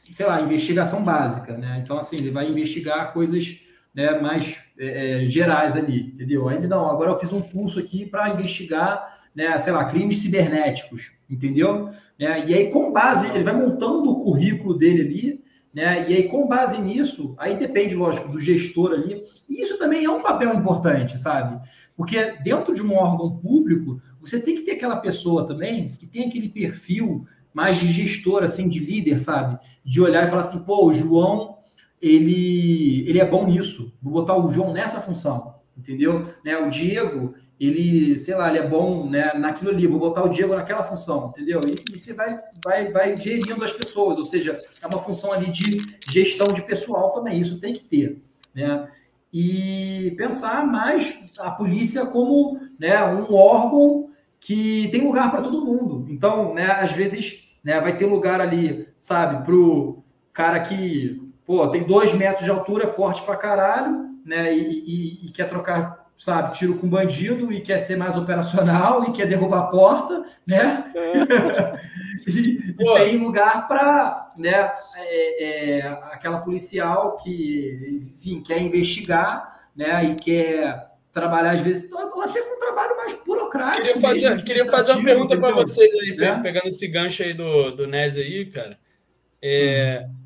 sei lá, investigação básica, né? Então, assim, ele vai investigar coisas né, mais é, é gerais ali, entendeu? Ele, não, agora eu fiz um curso aqui para investigar né, sei lá, crimes cibernéticos, entendeu? Né, e aí, com base, ele vai montando o currículo dele ali, né, e aí, com base nisso, aí depende, lógico, do gestor ali, e isso também é um papel importante, sabe? Porque dentro de um órgão público, você tem que ter aquela pessoa também que tem aquele perfil mais de gestor, assim, de líder, sabe? De olhar e falar assim, pô, o João ele, ele é bom nisso. Vou botar o João nessa função, entendeu? Né? O Diego, ele, sei lá, ele é bom né, naquilo ali, vou botar o Diego naquela função, entendeu? E, e, você vai, vai, vai gerindo as pessoas, ou seja, é uma função ali de gestão de pessoal também, isso tem que ter, né? E pensar mais a polícia como né, um órgão que tem lugar para todo mundo. Então, né, às vezes, né, vai ter lugar ali, sabe, para o cara que pô, tem dois metros de altura, é forte pra caralho, né? E, e, e, quer trocar, sabe, tiro com bandido e quer ser mais operacional e quer derrubar a porta, né? É. e, e, tem lugar para, né? É, é, aquela policial que, enfim, quer investigar, né? E quer trabalhar às vezes até com um trabalho mais burocrático. Queria fazer, mesmo, queria fazer uma pergunta para vocês aí, né? pegando esse gancho aí do, do Nézio aí, cara. É, hum.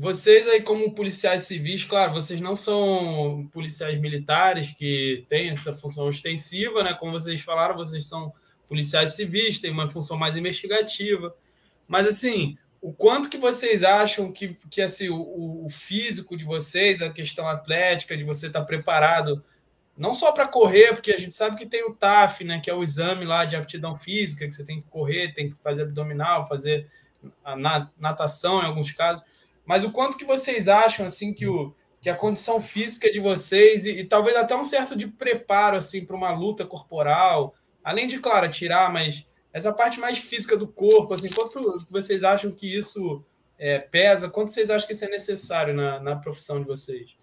Vocês aí, como policiais civis, claro, vocês não são policiais militares que têm essa função ostensiva, né? Como vocês falaram, vocês são policiais civis, têm uma função mais investigativa. Mas assim, o quanto que vocês acham que, que assim, o, o físico de vocês, a questão atlética, de você estar preparado, não só para correr, porque a gente sabe que tem o TAF, né? Que é o exame lá de aptidão física, que você tem que correr, tem que fazer abdominal, fazer natação em alguns casos mas o quanto que vocês acham assim que, o, que a condição física de vocês e, e talvez até um certo de preparo assim para uma luta corporal, além de claro tirar, mas essa parte mais física do corpo, assim, quanto vocês acham que isso é, pesa? Quanto vocês acham que isso é necessário na, na profissão de vocês?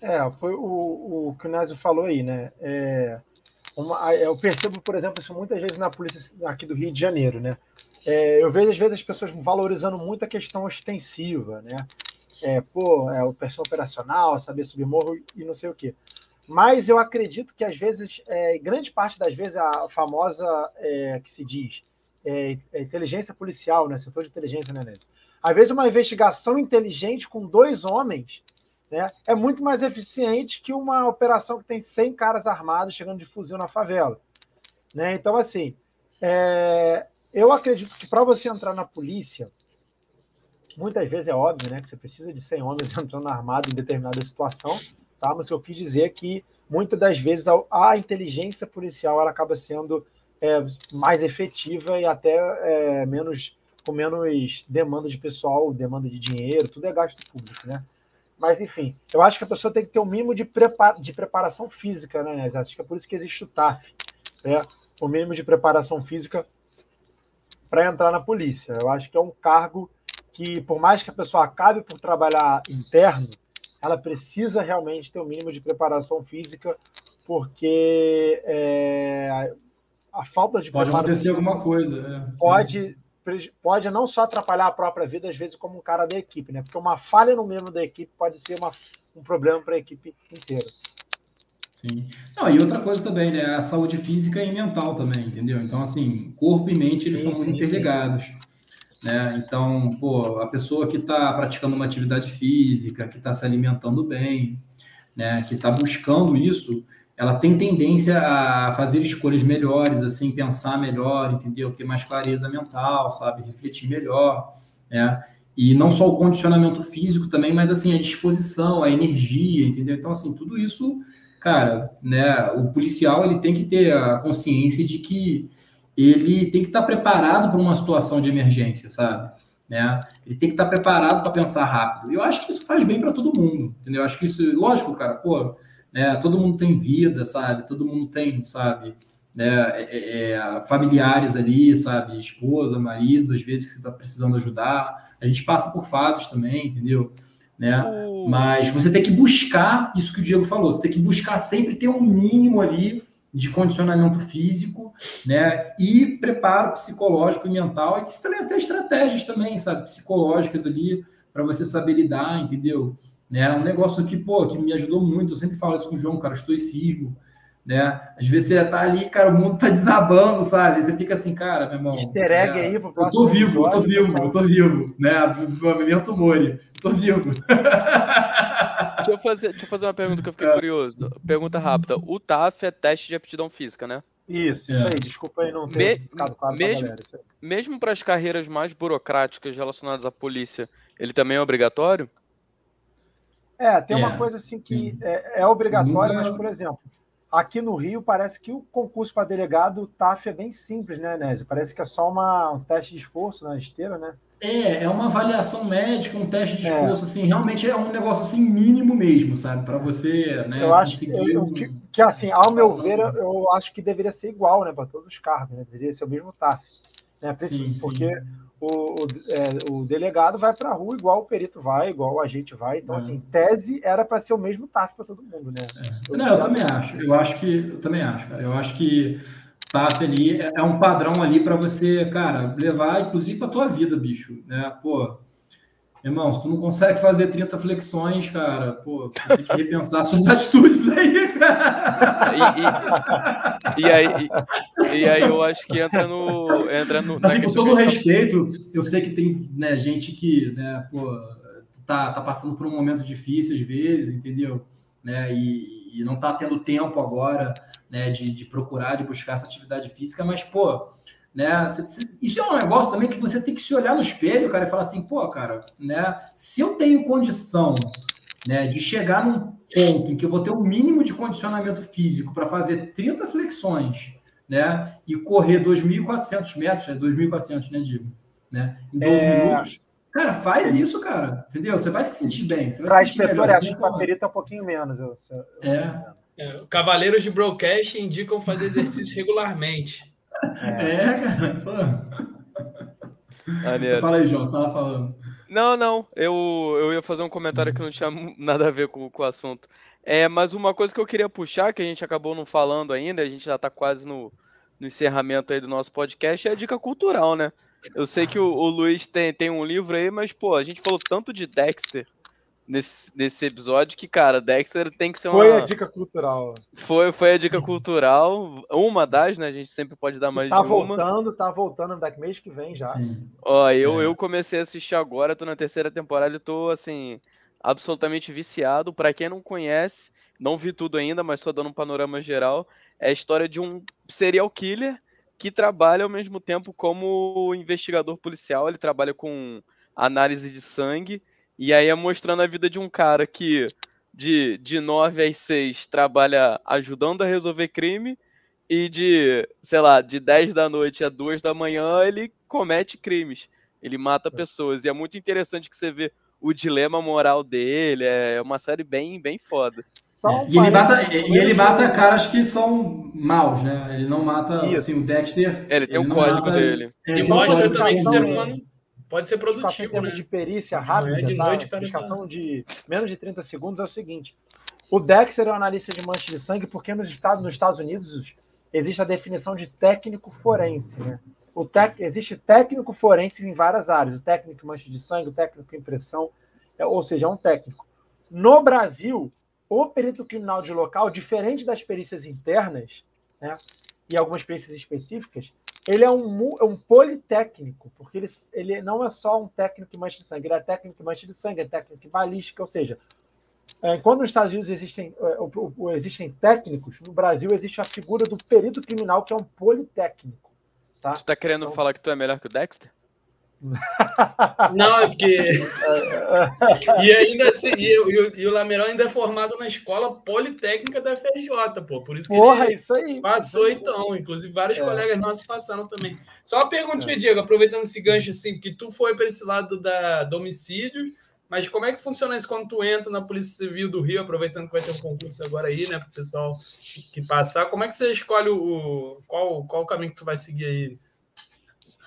É, foi o, o que o Nésio falou aí, né? É, uma, eu percebo, por exemplo, isso muitas vezes na polícia aqui do Rio de Janeiro, né? É, eu vejo às vezes as pessoas valorizando muito a questão ostensiva, né? É, pô, é o pessoal operacional, saber subir morro e não sei o quê. Mas eu acredito que às vezes, é, grande parte das vezes, a famosa é, que se diz é, é inteligência policial, né? Setor de inteligência, né, Nésio? Às vezes uma investigação inteligente com dois homens né, é muito mais eficiente que uma operação que tem 100 caras armados chegando de fuzil na favela. Né? Então, assim, é, eu acredito que para você entrar na polícia, muitas vezes é óbvio, né, que você precisa de 100 homens entrando armado em determinada situação, tá? Mas eu quis dizer que muitas das vezes a, a inteligência policial ela acaba sendo é, mais efetiva e até é, menos com menos demanda de pessoal, demanda de dinheiro, tudo é gasto público, né? Mas, enfim, eu acho que a pessoa tem que ter um mínimo de, prepara de preparação física, né, né? Acho que é por isso que existe o TAF, né? O mínimo de preparação física para entrar na polícia. Eu acho que é um cargo que, por mais que a pessoa acabe por trabalhar interno, ela precisa realmente ter o um mínimo de preparação física, porque é, a falta de pode acontecer alguma coisa, né? pode pode não só atrapalhar a própria vida às vezes como um cara da equipe, né? Porque uma falha no membro da equipe pode ser uma, um problema para a equipe inteira. Sim. Não, e outra coisa também, né? A saúde física e mental também, entendeu? Então, assim, corpo e mente, eles sim, são sim, interligados. Sim. Né? Então, pô, a pessoa que está praticando uma atividade física, que está se alimentando bem, né? Que está buscando isso, ela tem tendência a fazer escolhas melhores, assim, pensar melhor, entendeu? Ter mais clareza mental, sabe? Refletir melhor, né? E não só o condicionamento físico também, mas, assim, a disposição, a energia, entendeu? Então, assim, tudo isso cara, né, o policial ele tem que ter a consciência de que ele tem que estar preparado para uma situação de emergência, sabe? Né? Ele tem que estar preparado para pensar rápido. Eu acho que isso faz bem para todo mundo, entendeu? Eu acho que isso, lógico, cara, pô, né, todo mundo tem vida, sabe? Todo mundo tem, sabe? Né, é, é, é familiares ali, sabe? Esposa, marido, às vezes que você está precisando ajudar. A gente passa por fases também, entendeu? né? Mas você tem que buscar isso que o Diego falou, você tem que buscar sempre ter um mínimo ali de condicionamento físico, né? E preparo psicológico e mental, e também até estratégias também, sabe, psicológicas ali para você saber lidar, entendeu? Né? Um negócio que, pô, que me ajudou muito, eu sempre falo isso com o João, cara, estoicismo, né? Às vezes você tá ali, cara, o mundo tá desabando, sabe? Você fica assim, cara, meu irmão. Easter egg é, aí pro Eu tô vivo, eu tô vivo, eu tô vivo, né? Movimento Mori, eu tô vivo. Deixa eu, fazer, deixa eu fazer uma pergunta que eu fiquei é. curioso. Pergunta rápida. O TAF é teste de aptidão física, né? Isso, isso é. aí. Desculpa aí não ter Me, ficado claro mesmo, Mesmo para as carreiras mais burocráticas relacionadas à polícia, ele também é obrigatório? É, tem é, uma coisa assim que é, é, obrigatória, mas, por exemplo, aqui no Rio parece que o concurso para delegado TAF é bem simples, né, Nésio? Parece que é só uma, um teste de esforço na esteira, né? É, é uma avaliação médica, um teste de é. esforço, é. assim, realmente é um negócio assim mínimo mesmo, sabe? Para você, né? Eu acho que, eu, que, que, assim, ao meu ver, eu acho que deveria ser igual, né, para todos os cargos, né? Deveria ser o mesmo TAF, né? Sim, porque sim. O, o, é, o, delegado vai para a rua igual o perito vai, igual o agente vai. Então, é. assim, tese era para ser o mesmo TAF para todo mundo, né? É. Não, eu também acho. Eu acho que, eu também acho, cara. Eu acho que TAF ali é, é um padrão ali para você, cara, levar, inclusive, para tua vida, bicho, né? Pô, Irmão, se tu não consegue fazer 30 flexões, cara, pô, tem que repensar suas atitudes aí, cara. E, e, e, aí, e, aí eu acho que entra no. Entra no assim, com todo respeito, eu sei que tem né, gente que né, pô, tá, tá passando por um momento difícil às vezes, entendeu? Né, e, e não tá tendo tempo agora né, de, de procurar, de buscar essa atividade física, mas, pô, né? Isso é um negócio também que você tem que se olhar no espelho, cara, e falar assim, pô, cara, né? Se eu tenho condição, né, de chegar num ponto em que eu vou ter um mínimo de condicionamento físico para fazer 30 flexões, né, e correr 2.400 metros, é 2.400, né, Digo, né, em 12 é... minutos, cara, faz isso, cara, entendeu? Você vai se sentir bem, você vai se sentir melhor. Acho que para perita é um pouquinho menos. Eu, eu... É. é. Cavaleiros de broadcast indicam fazer exercício regularmente. É, é cara. Fala aí, João, você tava falando. Não, não. Eu, eu ia fazer um comentário que não tinha nada a ver com, com o assunto. É, mas uma coisa que eu queria puxar, que a gente acabou não falando ainda, a gente já está quase no, no encerramento aí do nosso podcast, é a dica cultural, né? Eu sei que o, o Luiz tem, tem um livro aí, mas, pô, a gente falou tanto de Dexter nesse, nesse episódio que, cara, Dexter tem que ser uma. Foi a dica cultural. Foi, foi a dica cultural. Uma das, né? A gente sempre pode dar mais tá de uma. Tá voltando, tá voltando daqui mês que vem já. Sim. Ó, eu, é. eu comecei a assistir agora, tô na terceira temporada e tô, assim, absolutamente viciado. Para quem não conhece, não vi tudo ainda, mas só dando um panorama geral, é a história de um serial killer que trabalha ao mesmo tempo como investigador policial. Ele trabalha com análise de sangue e aí é mostrando a vida de um cara que de, de 9 às 6 trabalha ajudando a resolver crime e de, sei lá, de 10 da noite a 2 da manhã ele comete crimes. Ele mata é. pessoas. E é muito interessante que você vê o dilema moral dele. É uma série bem, bem foda. Um e, ele mata, e ele mata caras que são maus, né? Ele não mata assim, o Dexter. É, ele tem o um código mata, dele. Ele, ele mostra também que ser humano Pode ser produtivo, em né? de perícia rápida, de tá? noite, cara, explicação de menos de 30 segundos é o seguinte. O Dexter é um analista de mancha de sangue porque nos Estados, nos Estados Unidos existe a definição de técnico forense, né? O tec, existe técnico forense em várias áreas. O técnico mancha de sangue, o técnico impressão, é, ou seja, é um técnico. No Brasil, o perito criminal de local, diferente das perícias internas, né, e algumas perícias específicas, ele é um, é um politécnico, porque ele, ele não é só um técnico de mancha de sangue, ele é técnico de mancha de sangue, é técnico de balística, ou seja, é, quando nos Estados Unidos existem, é, existem técnicos, no Brasil existe a figura do perito criminal, que é um politécnico. Tá? Você está querendo então, falar que tu é melhor que o Dexter? Não, é porque. e ainda assim, e, e, e o Lamerão ainda é formado na escola politécnica da FRJ, pô. Por isso que Porra, ele isso aí. passou, então. Inclusive, vários é. colegas nossos passaram também. Só uma pergunta, é. Diego, aproveitando esse gancho, assim, que tu foi para esse lado da, do homicídio, mas como é que funciona isso quando tu entra na Polícia Civil do Rio, aproveitando que vai ter um concurso agora aí, né, para o pessoal que passar? Como é que você escolhe o. Qual, qual o caminho que tu vai seguir aí?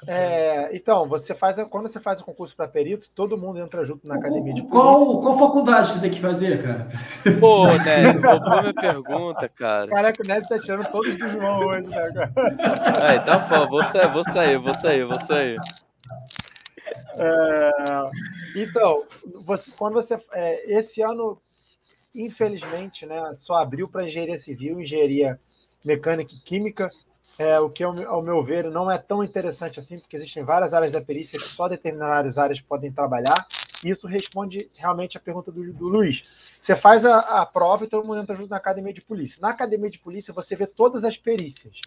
É, então, você faz quando você faz o concurso para perito, todo mundo entra junto na academia de polícia. Qual, qual faculdade você tem que fazer, cara? Pô, Nésio, roubou minha pergunta, cara. Caraca, o Nésio tá tirando todos os João hoje, né, cara? Aí, então, tá bom, vou sair, vou sair, vou sair, vou sair. É, então, você, quando você. É, esse ano, infelizmente, né, só abriu para engenharia civil, engenharia mecânica e química é, o que, ao meu ver, não é tão interessante assim, porque existem várias áreas da perícia que só determinadas áreas podem trabalhar. E isso responde realmente à pergunta do, do Luiz. Você faz a, a, prova e todo mundo entra junto na academia de polícia. Na academia de polícia, você vê todas as perícias.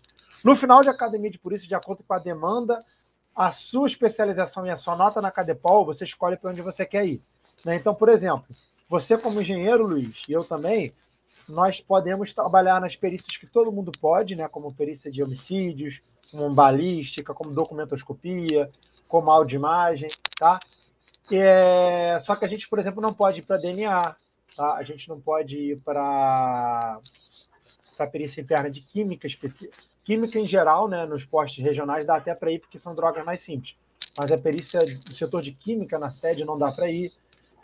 No final de academia de polícia, de acordo com a demanda, a sua especialização e a sua nota na Cadepol, você escolhe para onde você quer ir. Né? Então, por exemplo, você como engenheiro, Luiz, e eu também, nós podemos trabalhar nas perícias que todo mundo pode, né, como perícia de homicídios, como balística, como documentoscopia, como audioimagem, tá? É, só que a gente, por exemplo, não pode ir para DNA, tá? A gente não pode ir para para perícia interna de química específica. Química em geral, né, nos postos regionais dá até para ir porque são drogas mais simples. Mas a perícia do setor de química na sede não dá para ir,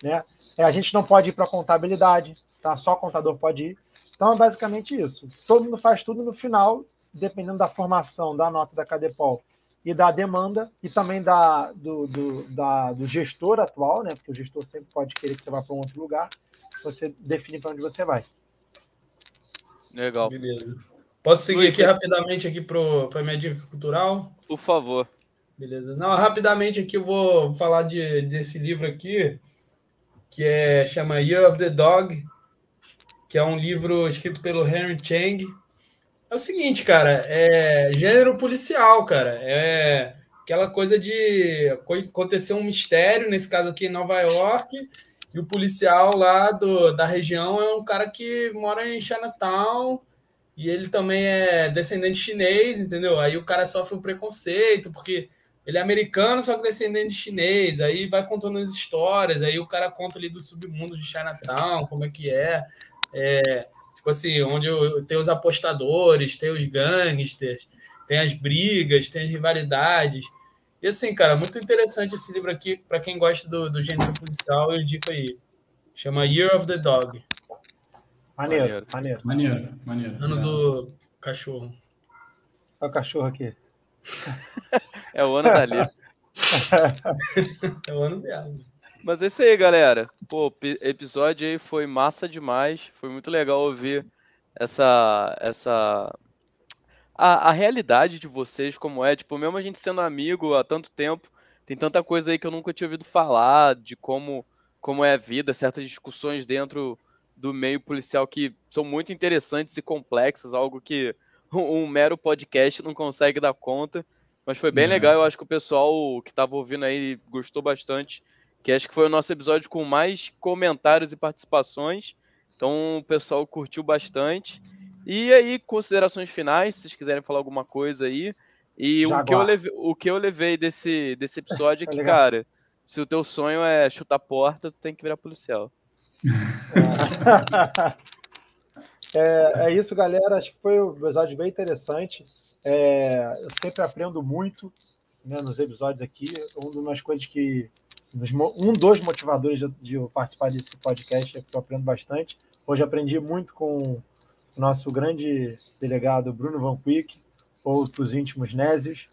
né? É, a gente não pode ir para contabilidade, tá? Só contador pode ir. Então é basicamente isso. Todo mundo faz tudo no final, dependendo da formação, da nota da Cadepol e da demanda, e também da, do, do, da, do gestor atual, né? Porque o gestor sempre pode querer que você vá para um outro lugar. Você define para onde você vai. Legal. Beleza. Posso seguir Luiz, aqui rapidamente aqui para a minha dica cultural? Por favor. Beleza. Não, rapidamente aqui eu vou falar de, desse livro aqui, que é chama Year of the Dog, que é um livro escrito pelo Henry Chang. É o seguinte, cara, é gênero policial, cara. É aquela coisa de acontecer um mistério, nesse caso aqui em Nova York, e o policial lá do, da região é um cara que mora em Chinatown e ele também é descendente chinês, entendeu? Aí o cara sofre um preconceito, porque ele é americano, só que descendente de chinês. Aí vai contando as histórias, aí o cara conta ali do submundo de Chinatown, como é que é. É tipo assim, onde tem os apostadores, tem os gangsters, tem as brigas, tem as rivalidades. E assim, cara, muito interessante esse livro aqui, para quem gosta do, do gênero policial, eu indico aí. Chama Year of the Dog. Maneiro, maneiro. Maneiro, maneiro. Ano do cachorro. Olha o cachorro aqui. é o ano dali. é o ano dela. Mas é isso aí, galera. Pô, episódio aí foi massa demais. Foi muito legal ouvir essa essa a, a realidade de vocês como é, tipo, mesmo a gente sendo amigo há tanto tempo, tem tanta coisa aí que eu nunca tinha ouvido falar de como como é a vida, certas discussões dentro do meio policial que são muito interessantes e complexas, algo que um mero podcast não consegue dar conta. Mas foi bem uhum. legal, eu acho que o pessoal que estava ouvindo aí gostou bastante, que acho que foi o nosso episódio com mais comentários e participações. Então o pessoal curtiu bastante. E aí, considerações finais, se vocês quiserem falar alguma coisa aí. E o que, eu levei, o que eu levei desse, desse episódio é que, cara, se o teu sonho é chutar porta, tu tem que virar policial. É, é isso, galera. Acho que foi um episódio bem interessante. É, eu sempre aprendo muito né, nos episódios aqui. Uma das coisas que. Um dos motivadores de, de eu participar desse podcast é que eu aprendo bastante. Hoje aprendi muito com nosso grande delegado Bruno Van Quick, ou os íntimos Nésios.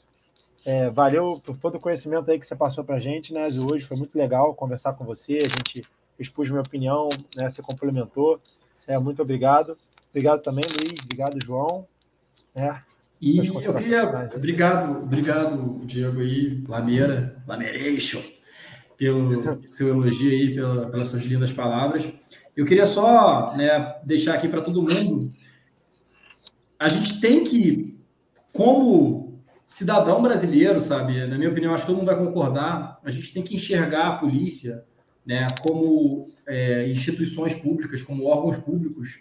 É, valeu por todo o conhecimento aí que você passou para a gente, Nésio. Hoje foi muito legal conversar com você. A gente expus minha opinião, né? Você complementou. É, muito obrigado. Obrigado também, Luiz. Obrigado, João. É, e eu queria. Obrigado, obrigado, Diego aí, Lameira, Lameration, pelo seu elogio aí, pela, pelas suas lindas palavras. Eu queria só né, deixar aqui para todo mundo. A gente tem que, como cidadão brasileiro, sabe? Na minha opinião, acho que todo mundo vai concordar. A gente tem que enxergar a polícia, né, como é, instituições públicas, como órgãos públicos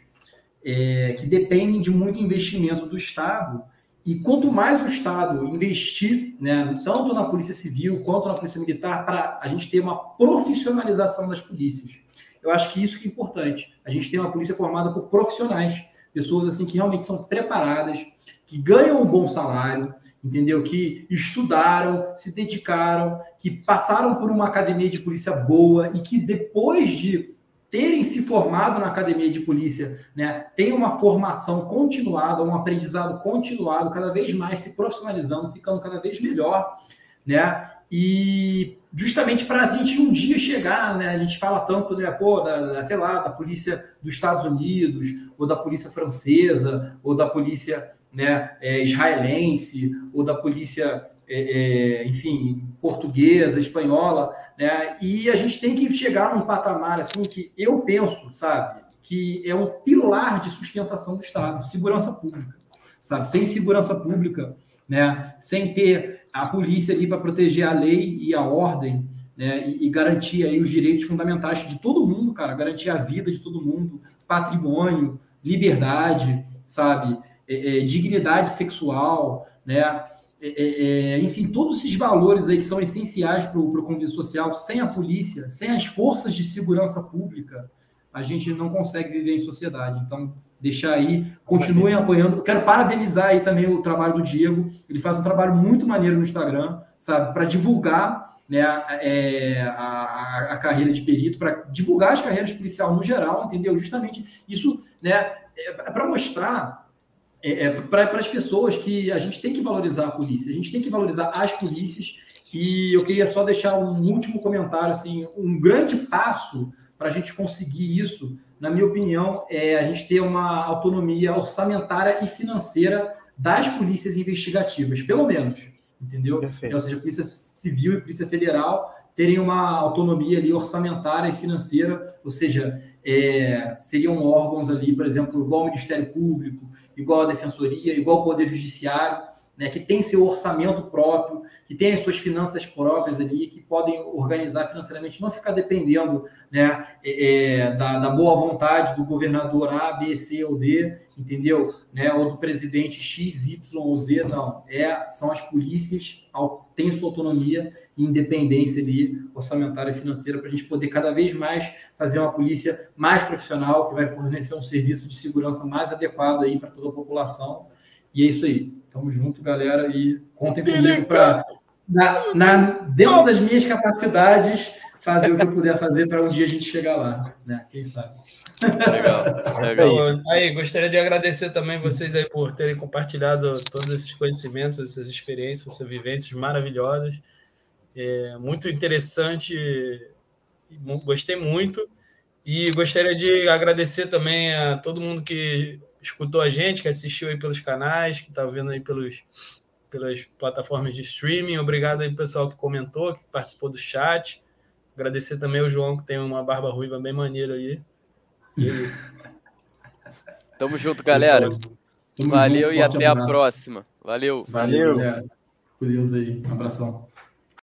é, que dependem de muito investimento do Estado. E quanto mais o Estado investir, né, tanto na Polícia Civil quanto na Polícia Militar, para a gente ter uma profissionalização das polícias. Eu acho que isso que é importante. A gente tem uma polícia formada por profissionais, pessoas assim que realmente são preparadas, que ganham um bom salário, entendeu? Que estudaram, se dedicaram, que passaram por uma academia de polícia boa e que depois de terem se formado na academia de polícia, né, tem uma formação continuada, um aprendizado continuado, cada vez mais se profissionalizando, ficando cada vez melhor, né? E justamente para a gente um dia chegar, né? A gente fala tanto, né? Pô, da, da, sei lá, da polícia dos Estados Unidos, ou da polícia francesa, ou da polícia né, é, israelense, ou da polícia, é, é, enfim, portuguesa, espanhola, né? E a gente tem que chegar num patamar assim que eu penso, sabe, que é um pilar de sustentação do Estado, segurança pública, sabe? Sem segurança pública, né? Sem ter a polícia ali para proteger a lei e a ordem, né, e, e, garantir aí os direitos fundamentais de todo mundo, cara, garantir a vida de todo mundo, patrimônio, liberdade, sabe, é, é, dignidade sexual, né, é, é, é enfim, todos esses valores aí que são essenciais para o convívio social, sem a polícia, sem as forças de segurança pública, a gente não consegue viver em sociedade. Então, deixar aí, continuem apoiando. Quero parabenizar aí também o trabalho do Diego. Ele faz um trabalho muito maneiro no Instagram, sabe, para divulgar né, é, a, a, carreira de perito, para divulgar as carreiras policial no geral, entendeu? Justamente isso, né, é, para mostrar é, é para as pessoas que a gente tem que valorizar a polícia, a gente tem que valorizar as polícias. E eu queria só deixar um último comentário, assim, um grande passo para a gente conseguir isso na minha opinião, é a gente ter uma autonomia orçamentária e financeira das polícias investigativas, pelo menos, entendeu? Perfeito. Ou seja, Polícia Civil e Polícia Federal terem uma autonomia ali orçamentária e financeira, ou seja, é, seriam órgãos ali, por exemplo, igual o Ministério Público, igual a Defensoria, igual o Poder Judiciário, né, que tem seu orçamento próprio, que tem as suas finanças próprias ali, que podem organizar financeiramente, não ficar dependendo né, é, é da, da, boa vontade do governador A, B, C ou D, entendeu? Né, ou do presidente X, Y ou Z, não. É, são as polícias, têm sua autonomia e independência ali, orçamentária e financeira, para a gente poder cada vez mais fazer uma polícia mais profissional, que vai fornecer um serviço de segurança mais adequado aí para toda a população. E é isso aí. Tamo junto, galera, e contem comigo para, na, na, dentro das minhas capacidades, fazer o que eu puder fazer para um dia a gente chegar lá, né? Quem sabe. Legal, legal. Aí, gostaria de agradecer também vocês aí por terem compartilhado todos esses conhecimentos, essas experiências, essas vivências maravilhosas. É muito interessante, gostei muito. E gostaria de agradecer também a todo mundo que escutou a gente, que assistiu aí pelos canais, que está vendo aí pelos, pelas plataformas de streaming. Obrigado aí pessoal que comentou, que participou do chat. Agradecer também ao João, que tem uma barba ruiva bem maneira aí. É isso. Tamo junto, galera. Tamo Valeu junto, e até abraço. a próxima. Valeu. Valeu. Valeu. Com Deus aí. Um abração.